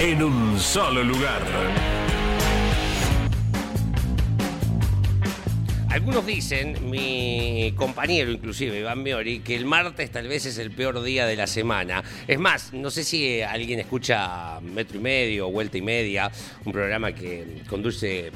en un solo lugar. Algunos dicen, mi compañero inclusive, Iván Miori, que el martes tal vez es el peor día de la semana. Es más, no sé si alguien escucha Metro y Medio, Vuelta y Media, un programa que conduce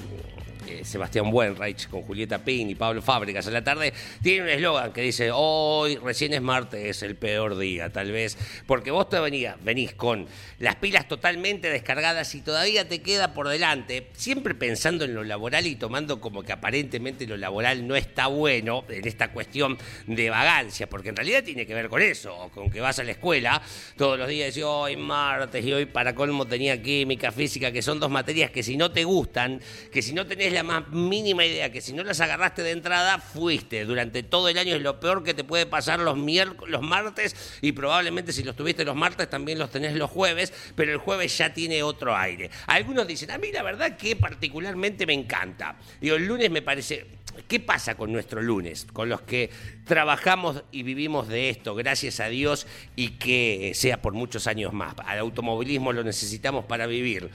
Sebastián Buenreich con Julieta Pin y Pablo Fábricas a la tarde, tiene un eslogan que dice, hoy recién es martes, es el peor día, tal vez, porque vos te venís con las pilas totalmente descargadas y todavía te queda por delante, siempre pensando en lo laboral y tomando como que aparentemente lo laboral no está bueno en esta cuestión de vagancia, porque en realidad tiene que ver con eso, con que vas a la escuela todos los días y hoy martes y hoy para colmo tenía química, física, que son dos materias que si no te gustan, que si no tenés la más mínima idea que si no las agarraste de entrada, fuiste. Durante todo el año es lo peor que te puede pasar los, los martes y probablemente si los tuviste los martes también los tenés los jueves, pero el jueves ya tiene otro aire. Algunos dicen, a mí la verdad que particularmente me encanta. Digo, el lunes me parece... ¿Qué pasa con nuestro lunes? Con los que trabajamos y vivimos de esto, gracias a Dios, y que sea por muchos años más. Al automovilismo lo necesitamos para vivir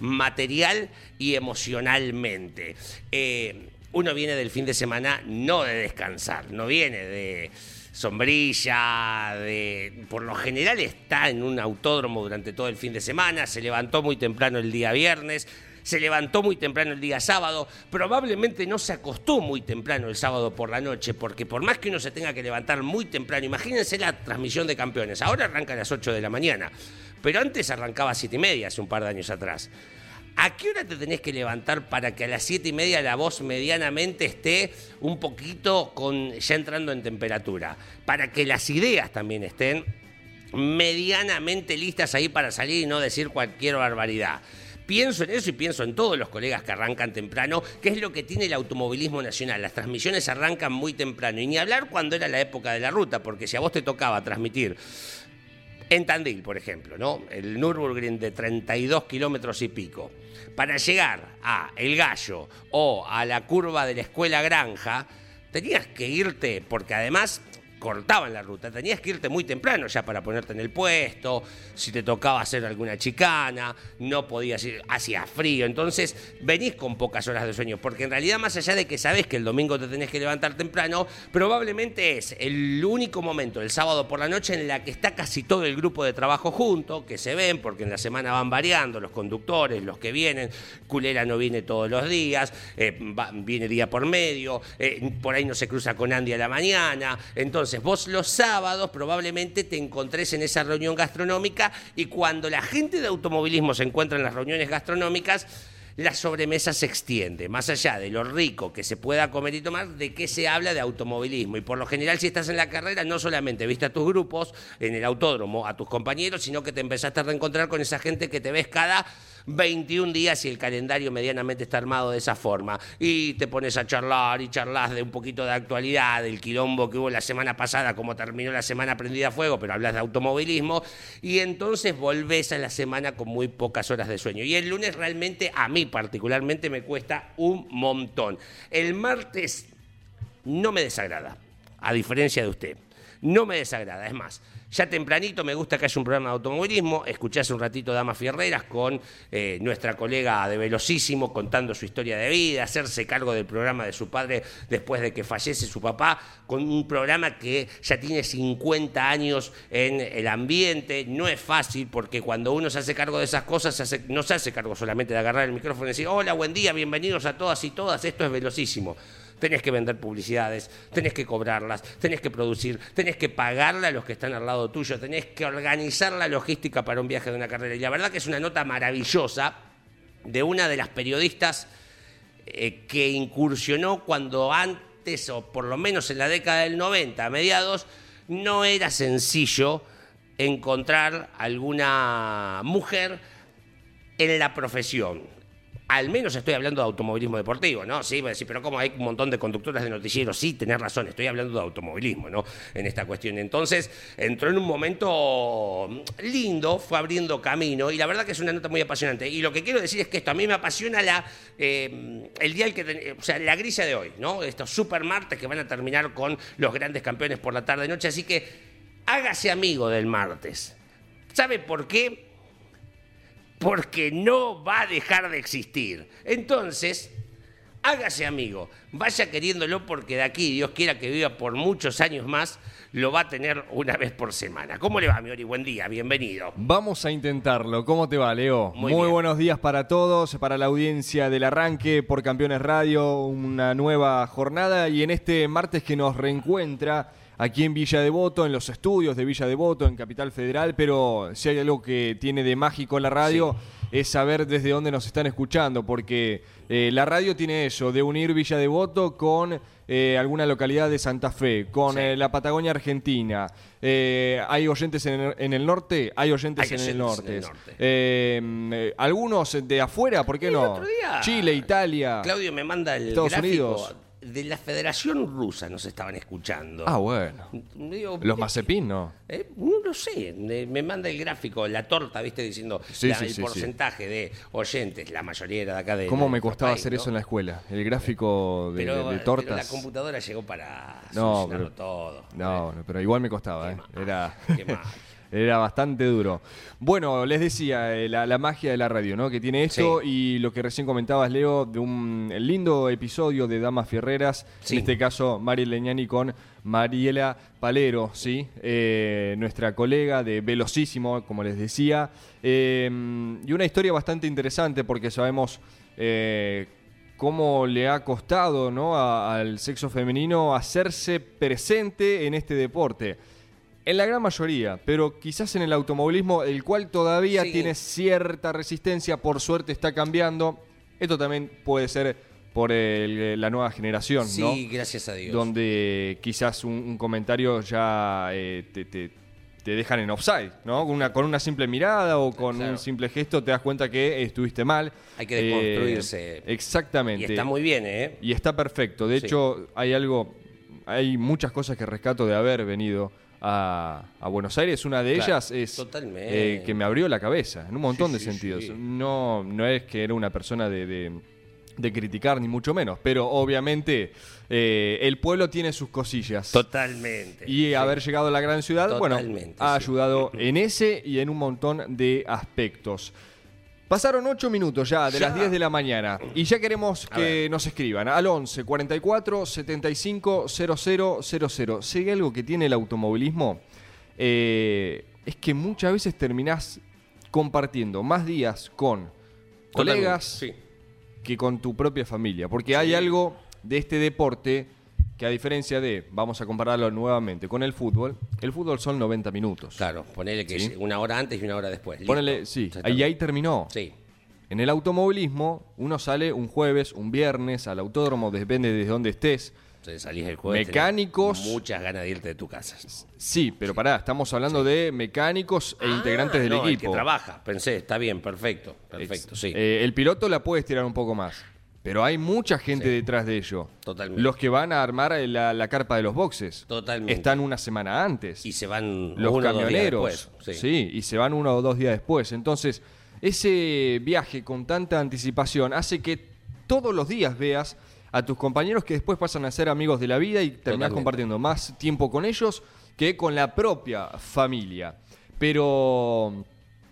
material y emocionalmente. Eh, uno viene del fin de semana no de descansar, no viene de sombrilla, de, por lo general está en un autódromo durante todo el fin de semana, se levantó muy temprano el día viernes, se levantó muy temprano el día sábado, probablemente no se acostó muy temprano el sábado por la noche, porque por más que uno se tenga que levantar muy temprano, imagínense la transmisión de campeones, ahora arranca a las 8 de la mañana, pero antes arrancaba a 7 y media, hace un par de años atrás. ¿A qué hora te tenés que levantar para que a las 7 y media la voz medianamente esté un poquito con, ya entrando en temperatura? Para que las ideas también estén medianamente listas ahí para salir y no decir cualquier barbaridad. Pienso en eso y pienso en todos los colegas que arrancan temprano, que es lo que tiene el automovilismo nacional. Las transmisiones arrancan muy temprano. Y ni hablar cuando era la época de la ruta, porque si a vos te tocaba transmitir en Tandil, por ejemplo, ¿no? El Nürburgring de 32 kilómetros y pico. Para llegar a El Gallo o a la curva de la Escuela Granja, tenías que irte, porque además cortaban la ruta. Tenías que irte muy temprano ya para ponerte en el puesto, si te tocaba hacer alguna chicana, no podías ir, hacía frío. Entonces venís con pocas horas de sueño, porque en realidad más allá de que sabes que el domingo te tenés que levantar temprano, probablemente es el único momento, el sábado por la noche, en la que está casi todo el grupo de trabajo junto, que se ven, porque en la semana van variando los conductores, los que vienen, Culera no viene todos los días, eh, viene día por medio, eh, por ahí no se cruza con Andy a la mañana, entonces entonces, vos los sábados probablemente te encontrés en esa reunión gastronómica y cuando la gente de automovilismo se encuentra en las reuniones gastronómicas, la sobremesa se extiende, más allá de lo rico que se pueda comer y tomar, de qué se habla de automovilismo. Y por lo general, si estás en la carrera, no solamente viste a tus grupos en el autódromo, a tus compañeros, sino que te empezaste a reencontrar con esa gente que te ves cada 21 días y el calendario medianamente está armado de esa forma. Y te pones a charlar y charlas de un poquito de actualidad, del quilombo que hubo la semana pasada, como terminó la semana prendida a fuego, pero hablas de automovilismo. Y entonces volvés a la semana con muy pocas horas de sueño. Y el lunes realmente, a mí particularmente, me cuesta un montón. El martes no me desagrada, a diferencia de usted. No me desagrada, es más Ya tempranito me gusta que haya un programa de automovilismo. Escuché hace un ratito Damas Fierreras con eh, nuestra colega de Velocísimo contando su historia de vida, hacerse cargo del programa de su padre después de que fallece su papá, con un programa que ya tiene 50 años en el ambiente. No es fácil porque cuando uno se hace cargo de esas cosas, se hace- no se hace cargo solamente de agarrar el micrófono y decir, hola, buen día, bienvenidos a todas y todas, esto es Velocísimo tenés que vender publicidades, tenés que cobrarlas, tenés que producir, tenés que pagarle a los que están al lado tuyo, tenés que organizar la logística para un viaje de una carrera. Y la verdad que es una nota maravillosa de una de las periodistas eh, que incursionó cuando antes, o por lo menos en la década del 90, a mediados, no era sencillo encontrar alguna mujer en la profesión. Al menos estoy hablando de automovilismo deportivo, ¿no? Sí, decir, pero como hay un montón de conductoras de noticieros, sí, tenés razón, estoy hablando de automovilismo, ¿no? En esta cuestión. Entonces, entró en un momento lindo, fue abriendo camino, y la verdad que es una nota muy apasionante. Y lo que quiero decir es que esto a mí me apasiona la, eh, el día que, o sea, la grilla de hoy, ¿no? Estos super martes que van a terminar con los grandes campeones por la tarde-noche, así que hágase amigo del martes. ¿Sabe por qué? Porque no va a dejar de existir. Entonces, hágase amigo, vaya queriéndolo porque de aquí, Dios quiera que viva por muchos años más, lo va a tener una vez por semana. ¿Cómo le va, Miori? Buen día, bienvenido. Vamos a intentarlo. ¿Cómo te va, Leo? Muy bien. buenos días para todos, para la audiencia del arranque por Campeones Radio, una nueva jornada y en este martes que nos reencuentra aquí en Villa Devoto, en los estudios de Villa Devoto, en Capital Federal, pero si hay algo que tiene de mágico la radio es saber desde dónde nos están escuchando, porque eh, la radio tiene eso, de unir Villa Devoto con eh, alguna localidad de Santa Fe, con Sí. eh, la Patagonia Argentina. Eh, hay oyentes en el, en el norte, hay oyentes, Hay en, el en norte. el norte. Algunos de afuera, ¿por qué El no? Chile, Italia. Claudio me manda el Estados gráfico Unidos. De la Federación Rusa, nos estaban escuchando. Ah, bueno. Digo, Los ¿qué- Mazepin, ¿no? Eh, no lo sé, me manda el gráfico, la torta, viste, diciendo Sí, la- sí, el sí, porcentaje de oyentes, la mayoría era de acá de. ¿Cómo me costaba país, hacer ¿no? eso en la escuela? El gráfico de, pero, de- de pero tortas. la computadora llegó para No, pero- todo. No, no, pero igual me costaba, Qué ¿eh? mal, Era, qué mal. era bastante duro. Bueno, les decía, eh, la, la magia de la radio, ¿no? Que tiene esto Sí. y lo que recién comentabas, Leo, de un lindo episodio de Damas Fierreras, Sí. en este caso Mari Leñani con Mariela Palero, ¿sí? Eh, nuestra colega de Velocísimo, como les decía. Eh, y una historia bastante interesante porque sabemos... eh, cómo le ha costado ¿no? a- al sexo femenino hacerse presente en este deporte. En la gran mayoría, pero quizás en el automovilismo, el cual todavía Sí. tiene cierta resistencia, por suerte está cambiando. Esto también puede ser por el- la nueva generación, Sí, ¿no? gracias a Dios. Donde quizás un, un comentario ya eh, te, te- te dejan en offside, ¿no? Con una, con una simple mirada o con Claro. un simple gesto te das cuenta que estuviste mal. Hay que desconstruirse. Eh, exactamente. Y está muy bien, ¿eh? Y está perfecto. De Sí. hecho, hay algo, hay muchas cosas que rescato de haber venido a, a Buenos Aires. Una de Claro, ellas es eh, que me abrió la cabeza en un montón Sí, de sí, sentidos. sí. No, no es que era una persona de, de- de criticar, ni mucho menos, pero obviamente eh, el pueblo tiene sus cosillas. Totalmente. Y haber llegado a la gran ciudad, bueno, ha ayudado en ese y en un montón de aspectos. Pasaron 8 minutos ya de Ya. las 10 de la mañana y ya queremos que nos escriban al 11 44 75 00 00. Si hay algo que tiene el automovilismo, eh, es que muchas veces terminás compartiendo más días con Totalmente, colegas Sí. que con tu propia familia. Porque hay algo de este deporte que a diferencia de, vamos a compararlo nuevamente con el fútbol, el fútbol son 90 minutos. Claro, ponele que Sí. es una hora antes y una hora después. Listo. Ponele, sí, ahí, ahí terminó. Sí. En el automovilismo, uno sale un jueves, un viernes al autódromo, depende de dónde estés. Entonces salís el jueves. Mecánicos. Muchas ganas de irte de tu casa. Sí, pero pará, estamos hablando de mecánicos e integrantes Ah, del no, el equipo. que trabaja, pensé, está bien, perfecto. Perfecto, sí. eh, el piloto la puedes tirar un poco más. Pero hay mucha gente Sí. detrás de ello. Totalmente. Los que van a armar la, la carpa de los boxes. Totalmente. Están una semana antes. y se van los uno o dos días camioneros. después, sí. sí, y se van uno o dos días después. Entonces, ese viaje con tanta anticipación hace que todos los días veas a tus compañeros que después pasan a ser amigos de la vida y terminás Totalmente. compartiendo más tiempo con ellos que con la propia familia. Pero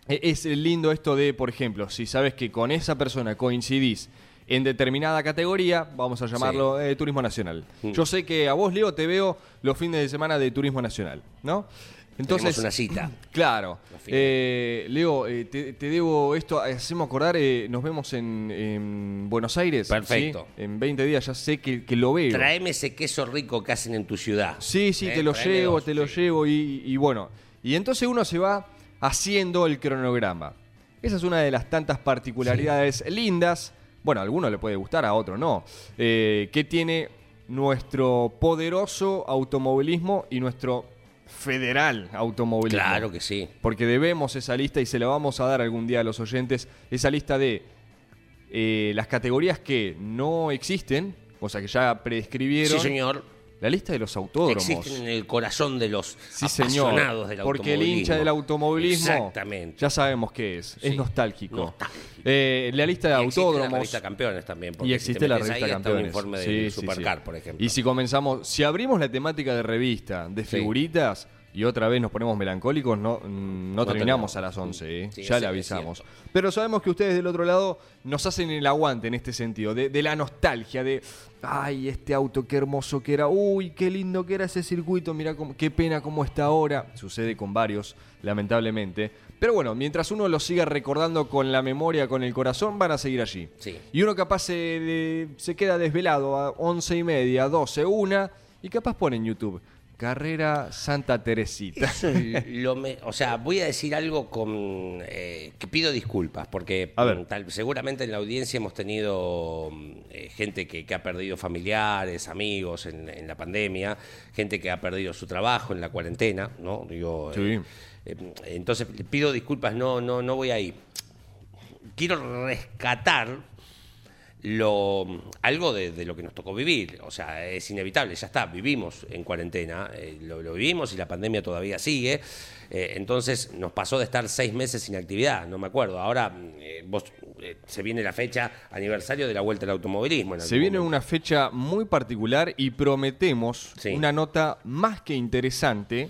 eh, es lindo esto de, por ejemplo, si sabes que con esa persona coincidís en determinada categoría, vamos a llamarlo eh, turismo nacional. Mm. Yo sé que a vos, Leo, te veo los fines de semana de turismo nacional, ¿no? Tenemos una cita. Claro. Eh, Leo, eh, te, te debo esto, hacemos acordar, eh, nos vemos en, en Buenos Aires. Perfecto. ¿sí? En 20 días ya sé que, que lo veo. Traeme ese queso rico que hacen en tu ciudad. Sí, sí, te lo traeme llevo, dos, te lo llevo y, y bueno. Y entonces uno se va haciendo el cronograma. Esa es una de las tantas particularidades lindas. Bueno, a alguno le puede gustar, a otro no. eh, que tiene nuestro poderoso automovilismo y nuestro federal automovilismo. Claro que sí. Porque debemos esa lista y se la vamos a dar algún día a los oyentes. Esa lista de eh, las categorías que no existen, o sea que ya prescribieron. Sí, señor. La lista de los autódromos. Existen en el corazón de los Sí, señor. apasionados del Porque el automovilismo. hincha del automovilismo. Exactamente. Ya sabemos qué es. Es Sí. nostálgico. Nostálgico. Eh, la lista de Y existe autódromos. la revista Campeones también. porque Y si existe te la revista ahí, está Campeones. un informe del sí, Supercar, por ejemplo. Y si comenzamos, si abrimos la temática de revista, de figuritas, y otra vez nos ponemos melancólicos, no, mm, no, No terminamos a las 11, ¿eh? Sí, ya le avisamos. Pero sabemos que ustedes del otro lado nos hacen el aguante en este sentido, de, de la nostalgia, de, ay, este auto, qué hermoso que era, uy, qué lindo que era ese circuito, mira qué pena cómo está ahora. Sucede con varios, lamentablemente. Pero bueno, mientras uno lo siga recordando con la memoria, con el corazón, van a seguir allí. Sí. Y uno capaz se, de- se queda desvelado a once y media, 12, una, y capaz pone en YouTube Carrera Santa Teresita. Eso es lo me- o sea, voy a decir algo con eh, que pido disculpas, porque A ver. tal- seguramente en la audiencia hemos tenido eh, gente que, que ha perdido familiares, amigos en, en la pandemia, gente que ha perdido su trabajo en la cuarentena, ¿no? Digo, Sí. eh, entonces pido disculpas, no, no, no voy ahí. Quiero rescatar lo, algo de, de lo que nos tocó vivir. O sea, es inevitable, ya está, vivimos en cuarentena, eh, lo, lo vivimos y la pandemia todavía sigue. Eh, entonces nos pasó de estar seis meses sin actividad, no me acuerdo. Ahora eh, vos, se viene la fecha aniversario de la vuelta al automovilismo. Se viene momento. una fecha muy particular y prometemos Sí. una nota más que interesante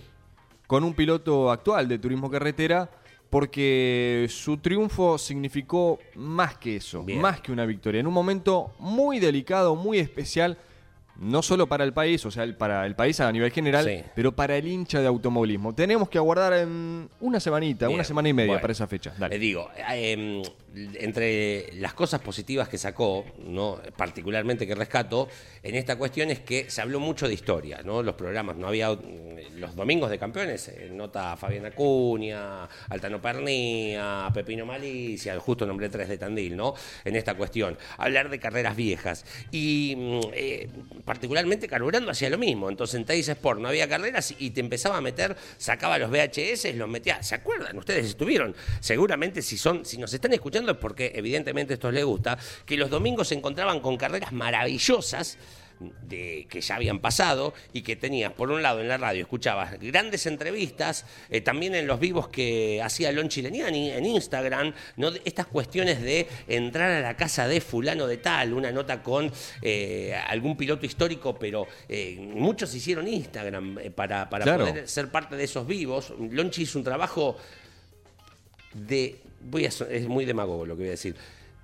con un piloto actual de turismo carretera porque su triunfo significó más que eso, Bien. más que una victoria, en un momento muy delicado, muy especial, no solo para el país, o sea, el- para el país a nivel general, Sí. pero para el hincha de automovilismo. Tenemos que aguardar en una semanita, Bien, una semana y media bueno. para esa fecha. Dale. Le digo, eh, entre las cosas positivas que sacó, ¿no? particularmente que rescato, en esta cuestión es que se habló mucho de historia, ¿no? Los programas, no había mm, los domingos de campeones, eh, nota a Fabián Acuña, Altano Pernía, Pepino Malicia, justo nombré tres de Tandil, ¿no? En esta cuestión. Hablar de carreras viejas. Y mm, eh, particularmente carburando hacia lo mismo. Entonces en Teis Sport no había carreras y te empezaba a meter, sacaba los VHS, los metía. ¿Se acuerdan? Ustedes estuvieron. Seguramente si son, si nos están escuchando es porque evidentemente esto les gusta, que los domingos se encontraban con carreras maravillosas de, que ya habían pasado y que tenías, por un lado, en la radio, escuchabas grandes entrevistas, eh, también en los vivos que hacía Lon Chileniani en Instagram, ¿no? Estas cuestiones de entrar a la casa de fulano de tal, una nota con eh, algún piloto histórico, pero eh, muchos hicieron Instagram para, para Claro. poder ser parte de esos vivos. Lonchi hizo un trabajo de, voy a, es muy demagogo lo que voy a decir,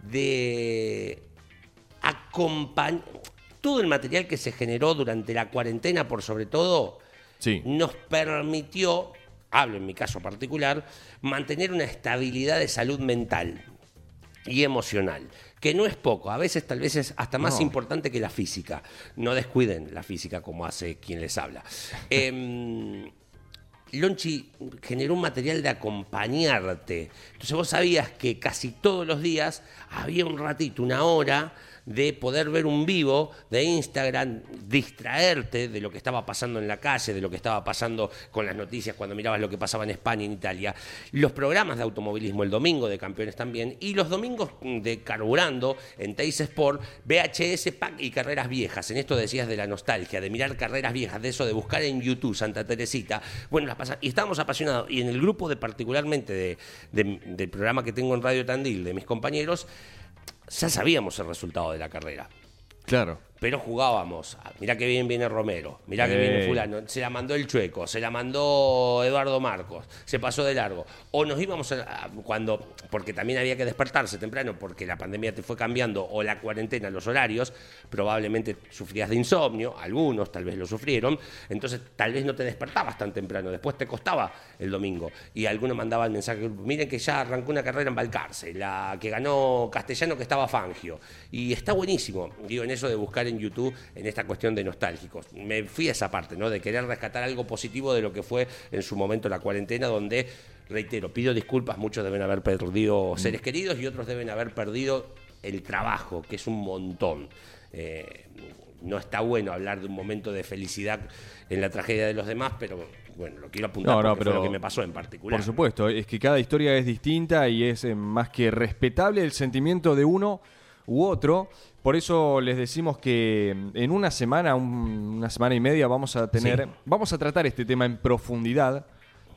de acompañar todo el material que se generó durante la cuarentena, por sobre todo, Sí. nos permitió, hablo en mi caso particular, mantener una estabilidad de salud mental y emocional, que no es poco, a veces tal vez es hasta más No. importante que la física. No descuiden la física como hace quien les habla. Em, Lonchi generó un material de acompañarte. Entonces vos sabías que casi todos los días había un ratito, una hora de poder ver un vivo de Instagram, distraerte de lo que estaba pasando en la calle, de lo que estaba pasando con las noticias cuando mirabas lo que pasaba en España en Italia. Los programas de automovilismo, el domingo de campeones también, y los domingos de carburando en Teis Sport, VHS, pack y carreras viejas. En esto decías de la nostalgia, de mirar carreras viejas, de eso de buscar en YouTube Santa Teresita. Bueno, las pasa- y estábamos apasionados. Y en el grupo de particularmente de- de- del programa que tengo en Radio Tandil, de mis compañeros, ya sabíamos el resultado de la carrera. Claro. Pero jugábamos. Ah, Mirá que bien viene Romero, mirá que viene fulano. Se la mandó el Chueco, se la mandó Eduardo Marcos, se pasó de largo. O nos íbamos a- cuando, porque también había que despertarse temprano, porque la pandemia te fue cambiando, o la cuarentena, los horarios, probablemente sufrías de insomnio, algunos tal vez lo sufrieron, entonces tal vez no te despertabas tan temprano, después te costaba el domingo. Y algunos mandaban mensaje, miren que ya arrancó una carrera en Balcarce, la que ganó Castellano que estaba Fangio. Y está buenísimo, digo, en eso de buscar en YouTube, en esta cuestión de nostálgicos. Me fui a esa parte, ¿no? De querer rescatar algo positivo de lo que fue en su momento la cuarentena, donde, reitero, pido disculpas, muchos deben haber perdido seres queridos y otros deben haber perdido el trabajo, que es un montón. Eh, no está bueno hablar de un momento de felicidad en la tragedia de los demás, pero bueno, lo quiero apuntar No, no, porque fue pero lo que me pasó en particular. Por supuesto, es que cada historia es distinta y es eh, más que respetable el sentimiento de uno u otro. Por eso les decimos que mm, en una semana, un- una semana y media, vamos a tener, Sí. vamos a tratar este tema en profundidad.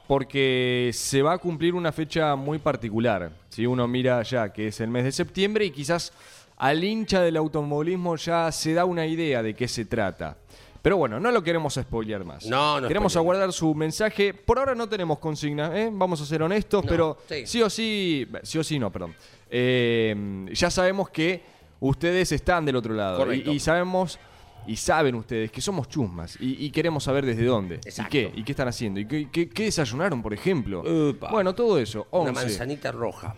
Porque se va a cumplir una fecha muy particular. Si uno mira ya que es el mes de septiembre y quizás al hincha del automovilismo ya se da una idea de qué se trata. Pero bueno, no lo queremos spoilear más. No, no Queremos aguardar su mensaje. Por ahora no tenemos consigna, ¿eh? vamos a ser honestos, No, pero sí. sí. o sí, sí o sí no, perdón. Eh, ya sabemos que ustedes están del otro lado y, y sabemos y saben ustedes que somos chusmas y, y queremos saber desde dónde Exacto. y qué y qué están haciendo y qué, qué- qué desayunaron, por ejemplo. Upa. Bueno, todo eso. Una 11. manzanita roja.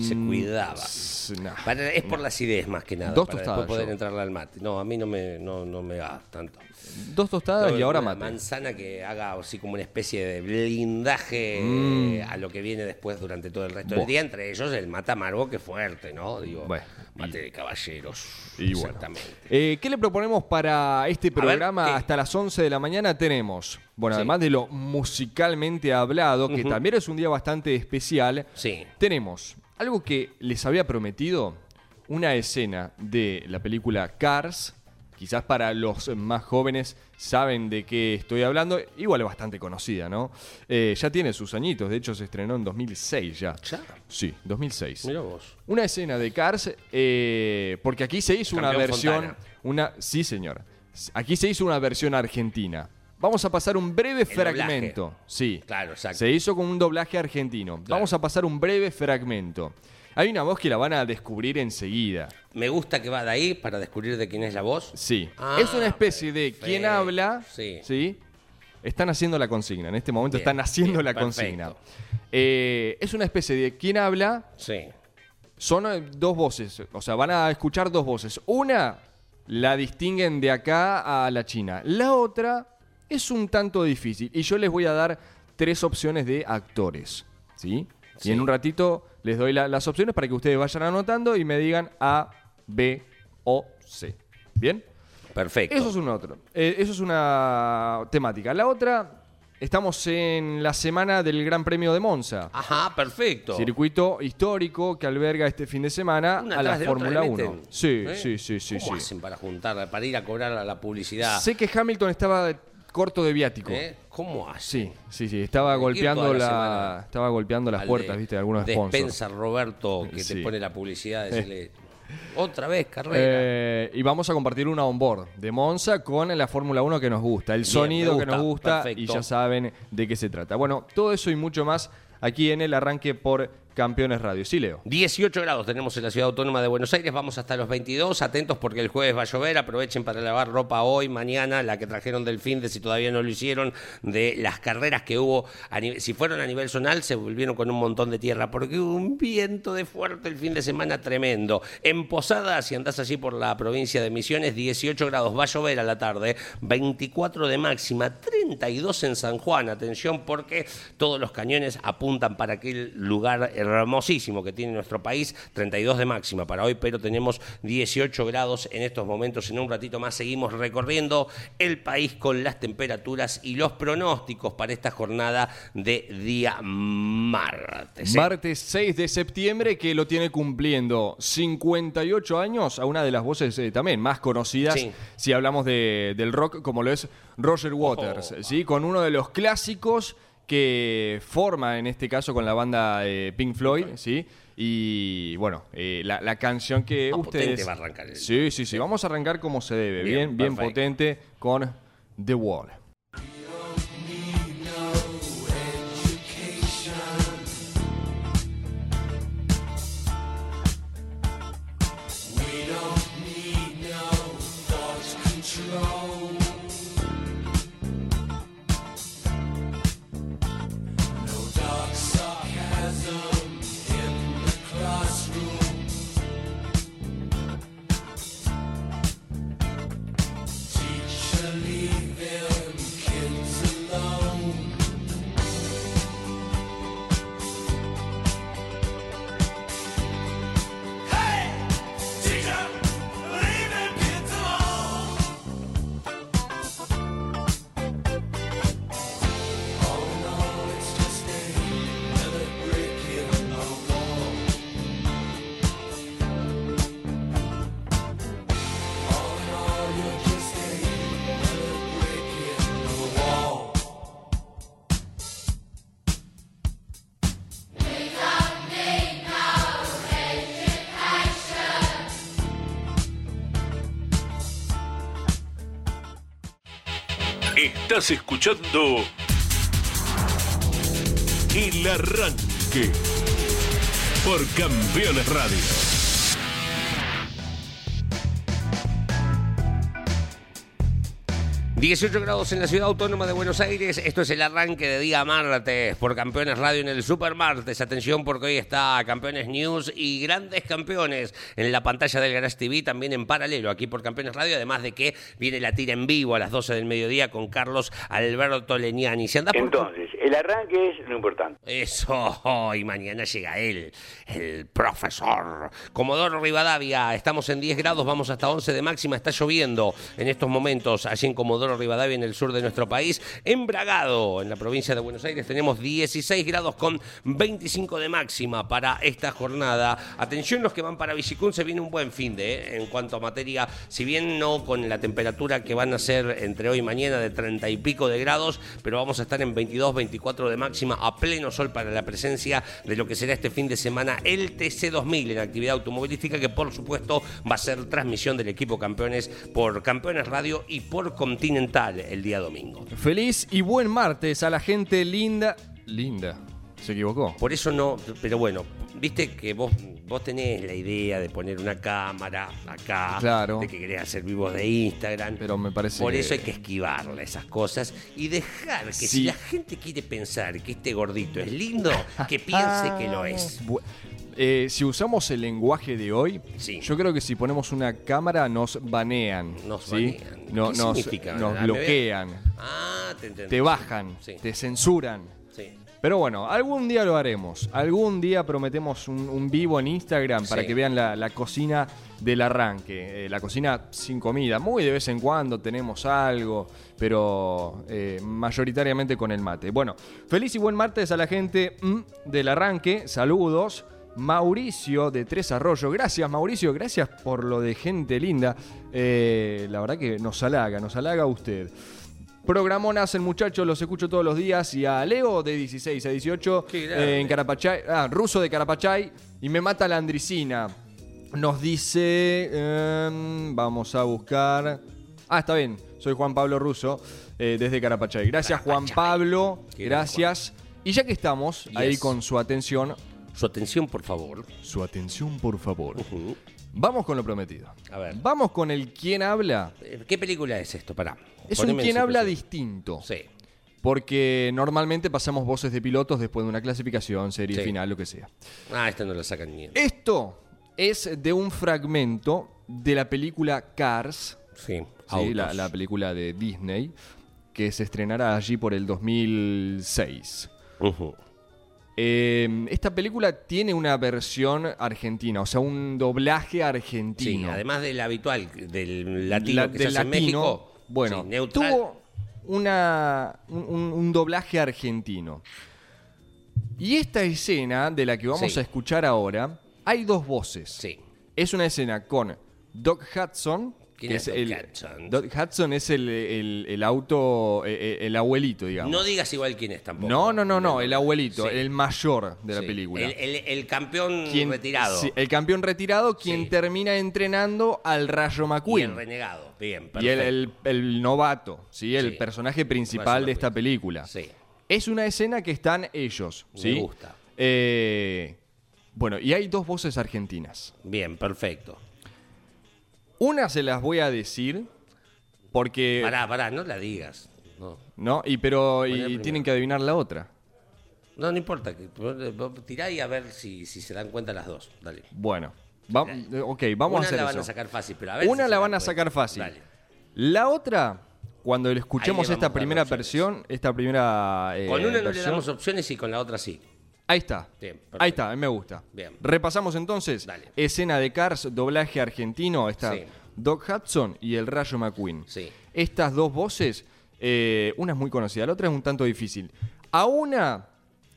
Se Mm, cuidaba. s- nah. Para- es por la acidez más que nada. Dos para tostadas, después poder yo. entrarle al mate. No, a mí no me, no, no me va tanto. Dos tostadas No, y ahora una mate. manzana que haga así como una especie de blindaje Mm. eh, a lo que viene después durante todo el resto Buah. del día. Entre ellos el mate amargo que fuerte, ¿no? Digo, Bueno, mate de caballeros. Y bueno. Exactamente. Eh, ¿Qué le proponemos para este ver, programa? ¿qué? Hasta las 11 de la mañana tenemos, bueno, Sí. además de lo musicalmente hablado, que también es un día bastante especial, Sí. tenemos algo que les había prometido, una escena de la película Cars. Quizás para los más jóvenes saben de qué estoy hablando. Igual es bastante conocida, ¿no? Eh, ya tiene sus añitos. De hecho, se estrenó en 2006 ya. ¿Ya? Sí, 2006. Mira vos. Una escena de Cars, eh, porque aquí se hizo una versión. Fontana. Una, sí, señor. Aquí se hizo una versión argentina. Vamos a pasar un breve fragmento. Sí. Claro, exacto. Se hizo con un doblaje argentino. Vamos a pasar un breve fragmento. Hay una voz que la van a descubrir enseguida. Me gusta que va de ahí para descubrir de quién es la voz. Sí. Ah, es una especie de quien perfecto. habla. Sí. Están haciendo la consigna. En este momento Bien, están haciendo bien, la consigna. Eh, es una especie de quien habla Sí. son eh, dos voces, o sea, van a escuchar dos voces. Una la distinguen de acá a la China. La otra es un tanto difícil. Y yo les voy a dar tres opciones de actores. ¿Sí? Sí. Y en un ratito les doy la- las opciones para que ustedes vayan anotando y me digan A, B o C. ¿Bien? Perfecto. Eso es una otra. eh, eso es una temática. La otra, estamos en la semana del Gran Premio de Monza. Ajá, perfecto. Circuito histórico que alberga este fin de semana Una a la Fórmula le 1. meten. Sí, ¿Eh? sí, sí, sí, ¿Cómo sí. hacen para juntar, para ir a cobrar la publicidad? Sé que Hamilton estaba corto de viático. ¿Eh? ¿Cómo hacen? Sí, sí, sí, estaba golpeando la estaba golpeando las puertas, de- viste, de algunos sponsors. Despensa Roberto que Sí. te pone la publicidad, decirle otra vez carrera. Eh, y vamos a compartir una onboard de Monza con la Fórmula 1 que nos gusta, el Bien, sonido que nos gusta, gusta perfecto. y ya saben de qué se trata. Bueno, todo eso y mucho más aquí en el arranque por Campeones Radio. Sí, Leo. 18 grados tenemos en la ciudad autónoma de Buenos Aires, vamos hasta los 22, atentos porque el jueves va a llover, aprovechen para lavar ropa hoy, mañana, la que trajeron del fin de si todavía no lo hicieron, de las carreras que hubo, a nivel- si fueron a nivel zonal se volvieron con un montón de tierra porque hubo un viento de fuerte el fin de semana tremendo. En Posadas, si andás allí por la provincia de Misiones, 18 grados, va a llover a la tarde, 24 de máxima, 32 en San Juan, atención porque todos los cañones apuntan para aquel lugar hermosísimo que tiene nuestro país, 32 de máxima para hoy, pero tenemos 18 grados en estos momentos. En un ratito más seguimos recorriendo el país con las temperaturas y los pronósticos para esta jornada de día martes. ¿eh? Martes 6 de septiembre, que lo tiene cumpliendo 58 años a una de las voces eh, también más conocidas, Sí. si hablamos de- del rock, como lo es Roger Waters, Oh. ¿sí? con uno de los clásicos que forma en este caso con la banda eh, Pink Floyd, ¿sí? Y bueno, eh, la, la canción que Ah, ustedes. potente va a arrancar el- Sí, sí, sí. Vamos a arrancar como se debe. Bien, Bien, potente con The Wall. Estás escuchando El Arranque por Campeones Radio. 18 grados en la ciudad autónoma de Buenos Aires. Esto es el arranque de día martes por Campeones Radio en el Super Martes. Atención porque hoy está Campeones News y grandes campeones en la pantalla del Garage TV, también en paralelo aquí por Campeones Radio. Además de que viene la tira en vivo a las 12 del mediodía con Carlos Alberto Leniani. Si andás por- Entonces, el arranque es lo importante. Eso, y mañana llega él, el profesor. Comodoro Rivadavia, estamos en 10 grados, vamos hasta 11 de máxima, está lloviendo en estos momentos allí en Comodoro Rivadavia, en el sur de nuestro país. En Bragado, en la provincia de Buenos Aires, tenemos 16 grados con 25 de máxima para esta jornada. Atención los que van para Bicicún, se viene un buen fin de, ¿eh? en cuanto a materia, si bien no con la temperatura que van a ser entre hoy y mañana de 30 y pico de grados, pero vamos a estar en 22, 24 de máxima a pleno sol para la presencia de lo que será este fin de semana el TC2000 en actividad automovilística que por supuesto va a ser transmisión del equipo campeones por Campeones Radio y por Continental el día domingo. Feliz y buen martes a la gente linda. Linda. Se equivocó. Por eso no, pero bueno, viste que vos, vos tenés la idea de poner una cámara acá, Claro. de que querés hacer vivos de Instagram. Pero me parece Por eso hay que esquivarle esas cosas y dejar que Sí. si la gente quiere pensar que este gordito es lindo, que piense que lo es. Eh, si usamos el lenguaje de hoy, Sí. yo creo que si ponemos una cámara nos banean. Nos ¿sí? banean. No- ¿Qué nos, significa nos? Me bloquean, Ah, te entendí. te bajan, Sí. te censuran. Sí. Pero bueno, algún día lo haremos. Algún día prometemos un, un vivo en Instagram para Sí. que vean la, la cocina del arranque. Eh, la cocina sin comida. Muy de vez en cuando tenemos algo, pero eh, mayoritariamente con el mate. Bueno, feliz y buen martes a la gente mm, del arranque. Saludos. Mauricio de Tres Arroyos. Gracias, Mauricio. Gracias por lo de gente linda. Eh, la verdad que nos halaga, nos halaga usted. Programonas el muchacho, los escucho todos los días. Y a Leo de 16 a 18 Qué grande. eh, en Carapachay, ah, ruso de Carapachay. Y me mata la andricina. Nos dice. em, vamos a buscar. Ah, está bien. Soy Juan Pablo Russo eh, desde Carapachay. Gracias, Juan Pablo. Gracias. Y ya que estamos ahí con su atención, Su atención, por favor. su atención, por favor. Vamos con lo prometido. A ver. Vamos con el quién habla. Eh, ¿Qué película es esto? Pará. Es un quién habla distinto. Sí. Porque normalmente pasamos voces de pilotos después de una clasificación, serie Sí. final, lo que sea. Ah, esta no la sacan ni. Esto es de un fragmento de la película Cars, Sí. ¿sí? la, la película de Disney, que se estrenará allí por el 2006. Ujú. Eh, esta película tiene una versión argentina, o sea, un doblaje Sí, argentino. además del habitual, del latino La- que del se hace en latino, México. bueno, sí, neutral. tuvo una, un, un- un doblaje argentino. Y esta escena de la que vamos Sí. a escuchar ahora, hay dos voces. Sí. Es una escena con Doc Hudson ¿Quién es Doc el, Hudson? Doc Hudson es el, el- el auto, eh, eh, el abuelito, digamos. No digas igual quién es tampoco. No, no, no, no, el abuelito, Sí. el mayor de la película. El, campeón Quien- retirado. sí, el campeón retirado, quien termina entrenando al Rayo y el McQueen. renegado. Bien, perfecto. Y el, novato, ¿sí? el personaje principal de esta McQueen. película. Sí. Es una escena que están ellos. Me ¿sí? gusta. Eh, bueno, y hay dos voces argentinas. Bien, perfecto. Una se las voy a decir porque... Pará, pará, no la digas. No, ¿No? Y, pero y tienen que adivinar la otra. no, no importa. Tirá y a ver si, si se dan cuenta las dos. Dale. Bueno, va- ok, vamos Una a hacer la van eso. a sacar fácil, pero a ver Una si la van a cuenta. sacar fácil. Dale. La otra, cuando le escuchemos esta primera opciones. versión, esta primera eh, Con una no le damos opciones y con la otra sí. Ahí está. Bien. Ahí está, me gusta. Bien. Repasamos entonces. Dale. Escena de Cars, doblaje argentino. Está Sí. Doc Hudson y el Rayo McQueen. Sí. Estas dos voces, eh, una es muy conocida, la otra es un tanto difícil. A una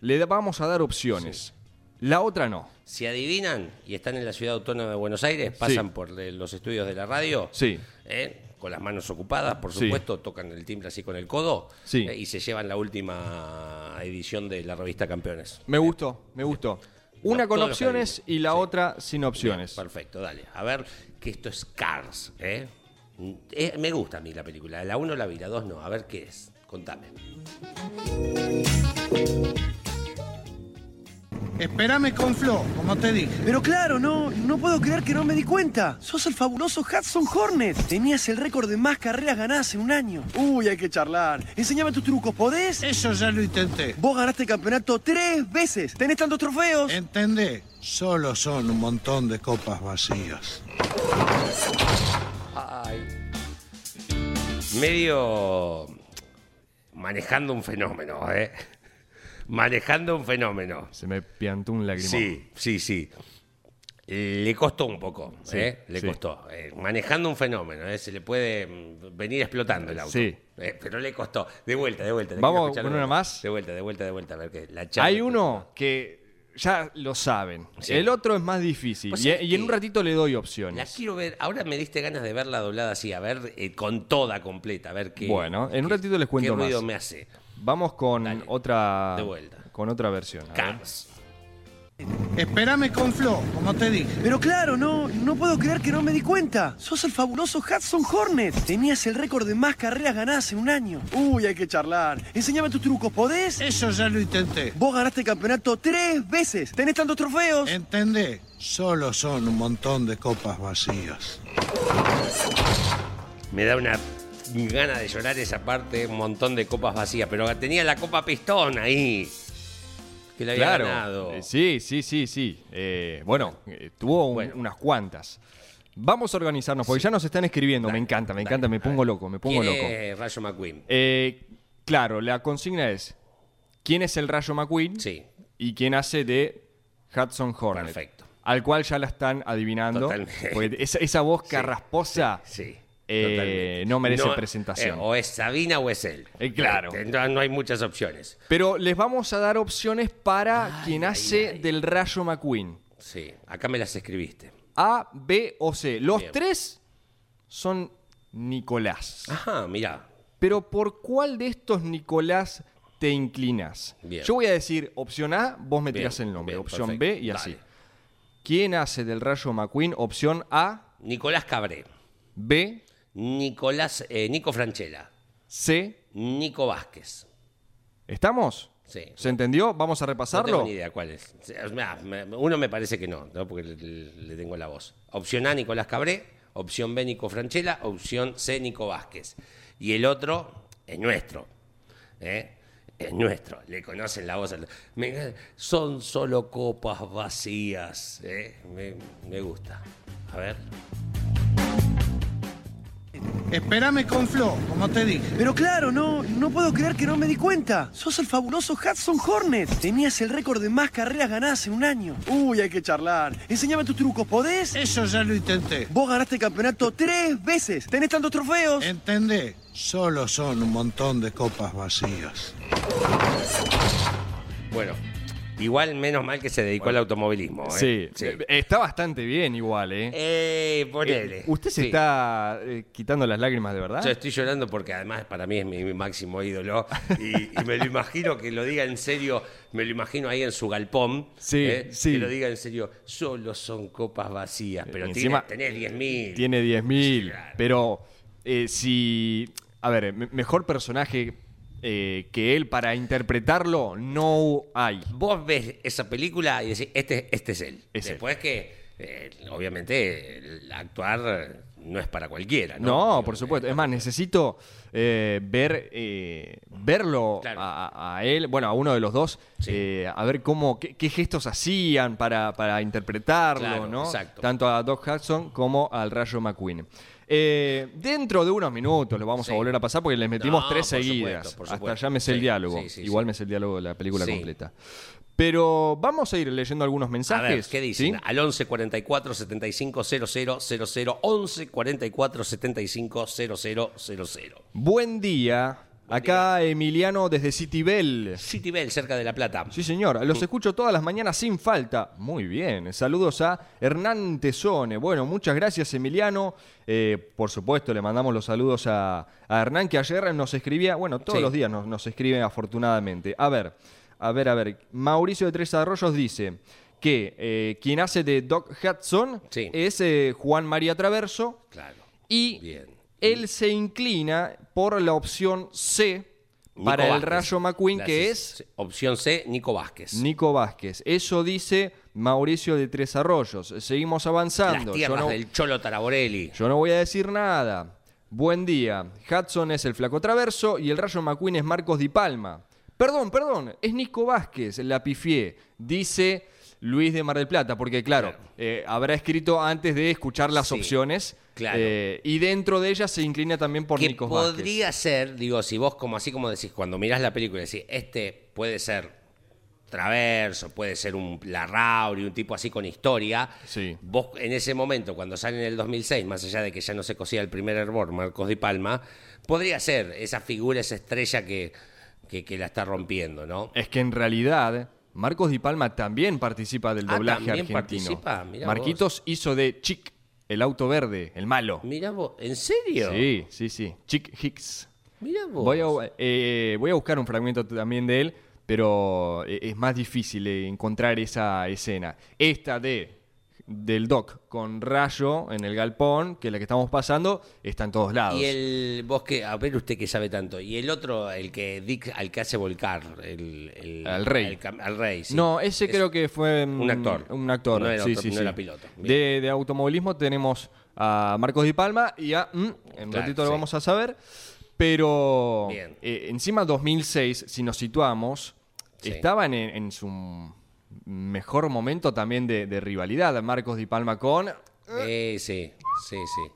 le vamos a dar opciones. La otra no. Si adivinan y están en la ciudad autónoma de Buenos Aires, pasan Sí. por los estudios de la radio, Sí. ¿eh? Con las manos ocupadas, por Sí. supuesto, tocan el timbre así con el codo Sí. eh, y se llevan la última edición de la revista Campeones. Me gustó, me gustó. Una con opciones y la Sí. otra sin Bien, opciones. perfecto, dale. A ver, que esto es Cars. ¿eh? Eh, me gusta a mí la película. La 1 la vi, la 2 no. A ver qué es. Contame. Espérame con Flo, como te dije. Pero claro, no, no puedo creer que no me di cuenta. Sos el fabuloso Hudson Hornet. Tenías el récord de más carreras ganadas en un año. Uy, hay que charlar. Enséñame tus trucos, ¿podés? Eso ya lo intenté. Vos ganaste el campeonato tres veces. Tenés tantos trofeos. ¿Entendé? Solo son un montón de copas vacías. Ay. Medio manejando un fenómeno, ¿eh? Manejando un fenómeno. Se me piantó un lagrimón. Sí, sí, sí. Le costó un poco, Sí, ¿eh? Le sí. costó. Eh, manejando un fenómeno, ¿eh? Se le puede mm, venir explotando el auto. Sí. Pero le costó. De vuelta, de vuelta. Vamos con una vuelta. más. De vuelta, de vuelta, de vuelta. A ver qué. La charla Hay que- uno que ya lo saben. Sí. El otro es más difícil. Pues Y, en un que- ratito le doy La opciones. quiero ver. Ahora me diste ganas de verla doblada así, a ver eh, con toda completa, a ver qué. Bueno, en un ratito les cuento qué ruido más. me hace. Vamos con Dale. otra De vuelta. con otra versión. Cars. Espérame con Flo, como te dije. Pero claro, no, no puedo creer que no me di cuenta. Sos el fabuloso Hudson Hornet. Tenías el récord de más carreras ganadas en un año. Uy, hay que charlar. Enséñame tus trucos, ¿podés? Eso ya lo intenté. Vos ganaste el campeonato tres veces. Tenés tantos trofeos. ¿Entendé? Solo son un montón de copas vacías. Me da una gana de llorar esa parte, un montón de copas vacías, pero tenía la copa pistón ahí. Que la había Claro. ganado. Eh, sí, sí, sí, sí. Eh, bueno, eh, tuvo un- Bueno. unas cuantas. Vamos a organizarnos, porque ya nos están escribiendo. Dale, me encanta, me dale, encanta, me pongo loco, me pongo ¿Quién loco. es Rayo McQueen? Eh, claro, la consigna es: ¿quién es el Rayo McQueen? Sí. Y quién hace de Hudson Hornet. Perfecto. Al cual ya la están adivinando. Totalmente. Porque esa, esa voz carrasposa. Sí. Eh, no merece presentación. eh, o es Sabina o es él. Eh, claro. Eh, No, no hay muchas opciones. Pero les vamos a dar opciones para quien ay, hace ay. del Rayo McQueen. Sí, acá me las escribiste. A, B o C. Los Bien. tres son Nicolás. Ajá, mirá. Pero ¿por cuál de estos Nicolás te inclinas? Bien. Yo voy a decir opción A, vos me tirás el nombre. bien, opción perfecto. B y así. Dale. ¿Quién hace del Rayo McQueen? Opción A, Nicolás Cabré. B, Nicolás, eh, Nico Franchella. C. Nico Vázquez. ¿Estamos? Sí. ¿Se entendió? ¿Vamos a No repasarlo? tengo ni idea cuál es. Uno me parece que no, ¿no? porque le, le- le tengo la voz. Opción A, Nicolás Cabré. Opción B, Nico Franchella. Opción C, Nico Vázquez. Y el otro es nuestro. ¿eh? Es nuestro. Le conocen la voz. Me- son solo copas vacías. ¿eh? Me, me gusta. A ver. Espérame con Flo, como te dije. Pero claro, no, no puedo creer que no me di cuenta. Sos el fabuloso Hudson Hornet. Tenías el récord de más carreras ganadas en un año. Uy, hay que charlar. Enséñame tus trucos, ¿podés? Eso ya lo intenté. Vos ganaste el campeonato tres veces. Tenés tantos trofeos. ¿Entendé? Solo son un montón de copas vacías. Bueno, Igual, menos mal que se dedicó al automovilismo. ¿eh? Sí, está bastante bien igual, ¿eh? Eh, ponele. Eh, ¿Usted se Sí. está eh, quitando las lágrimas de verdad? Yo estoy llorando porque además para mí es mi, mi máximo ídolo y, y me lo imagino que lo diga en serio, me lo imagino ahí en su galpón, Sí, ¿eh? sí. que lo diga en serio, solo son copas vacías, pero Encima- tiene, tenés 10.000. Tiene 10.000, Claro. pero si... A ver, me- mejor personaje eh, que él para interpretarlo no hay. Vos ves esa película y decís, este, este es él. Es él. Después que, eh, obviamente, el actuar no es para cualquiera, ¿no? No, por supuesto. Es más, necesito eh, ver verlo Claro. a, a él, bueno, a uno de los dos, Sí. a ver cómo, qué, qué gestos hacían para, para interpretarlo, Claro, ¿no? exacto. Tanto a Doc Hudson como al Rayo McQueen. Eh, dentro de unos minutos lo vamos a volver a pasar porque les metimos No, tres seguidas. supuesto, Hasta ya me sé el diálogo. sí, Igual me sé el diálogo de la película completa. Pero vamos a ir leyendo algunos mensajes. A ver, ¿qué dicen? ¿sí? Al 11 44 75 00 00 11 44 75 00 00. Buen día. Acá Emiliano desde Citibel. City Bell, cerca de La Plata. Sí, señor. Los escucho todas las mañanas sin falta. Muy bien. Saludos a Hernán Tesone. Bueno, muchas gracias, Emiliano. Eh, por supuesto, le mandamos los saludos a, a Hernán, que ayer nos escribía. Bueno, todos Sí. los días nos, nos escribe afortunadamente. A ver, a ver, a ver. Mauricio de Tres Arroyos dice que eh, quien hace de Doc Hudson Sí. es eh, Juan María Traverso. Claro. Y Bien. Él se inclina por la opción C Nico para el. Rayo McQueen, que es Opción C, Nico Vázquez. Nico Vázquez. Eso dice Mauricio de Tres Arroyos. Seguimos Las avanzando. Yo no, del Cholo Taraborelli. yo no voy a decir nada. Buen día. Hudson es el flaco traverso y el Rayo McQueen es Marcos Di Palma. Perdón, perdón, es Nico Vázquez, la pifié, dice Luis de Mar del Plata, porque claro, Claro. eh, habrá escrito antes de escuchar las Sí, opciones. Claro. eh, y dentro de ellas se inclina también por que Vázquez. podría ser, digo, si vos como así como decís, cuando mirás la película decís, este puede ser Traverso, puede ser un Larrauri, un tipo así con historia. Sí. Vos en ese momento, cuando sale en el 2006, más allá de que ya no se cosía el primer hervor, Marcos Di Palma, podría ser esa figura, esa estrella que, que, que la está rompiendo, ¿no? Es que en realidad Marcos Di Palma también participa del Ah, doblaje ¿también argentino. participa? Mirá Marquitos hizo de Chick, el auto verde, el malo. Mirá vos, ¿en serio? Sí, sí, sí. Chick Hicks. Mirá vos. Voy a, eh, voy a buscar un fragmento también de él, pero eh, es más difícil eh, encontrar esa escena. Esta de del Doc con Rayo en el galpón, que es la que estamos pasando, está en todos lados. Y el vos que, a ver usted que sabe tanto. Y el otro, el que Dick, al que hace volcar, el, el- Al rey. el al rey, sí. No, ese Es- creo que fue mm, un actor. Un actor, No era sí, otro- sí, no sí. era piloto. De, de automovilismo tenemos a Marcos Di Palma y a... mm, en un ratito lo vamos a saber. Pero eh, encima 2006, si nos situamos, estaban en, en su mejor momento también de, de rivalidad. Marcos Di Palma con... Eh, sí, sí, sí.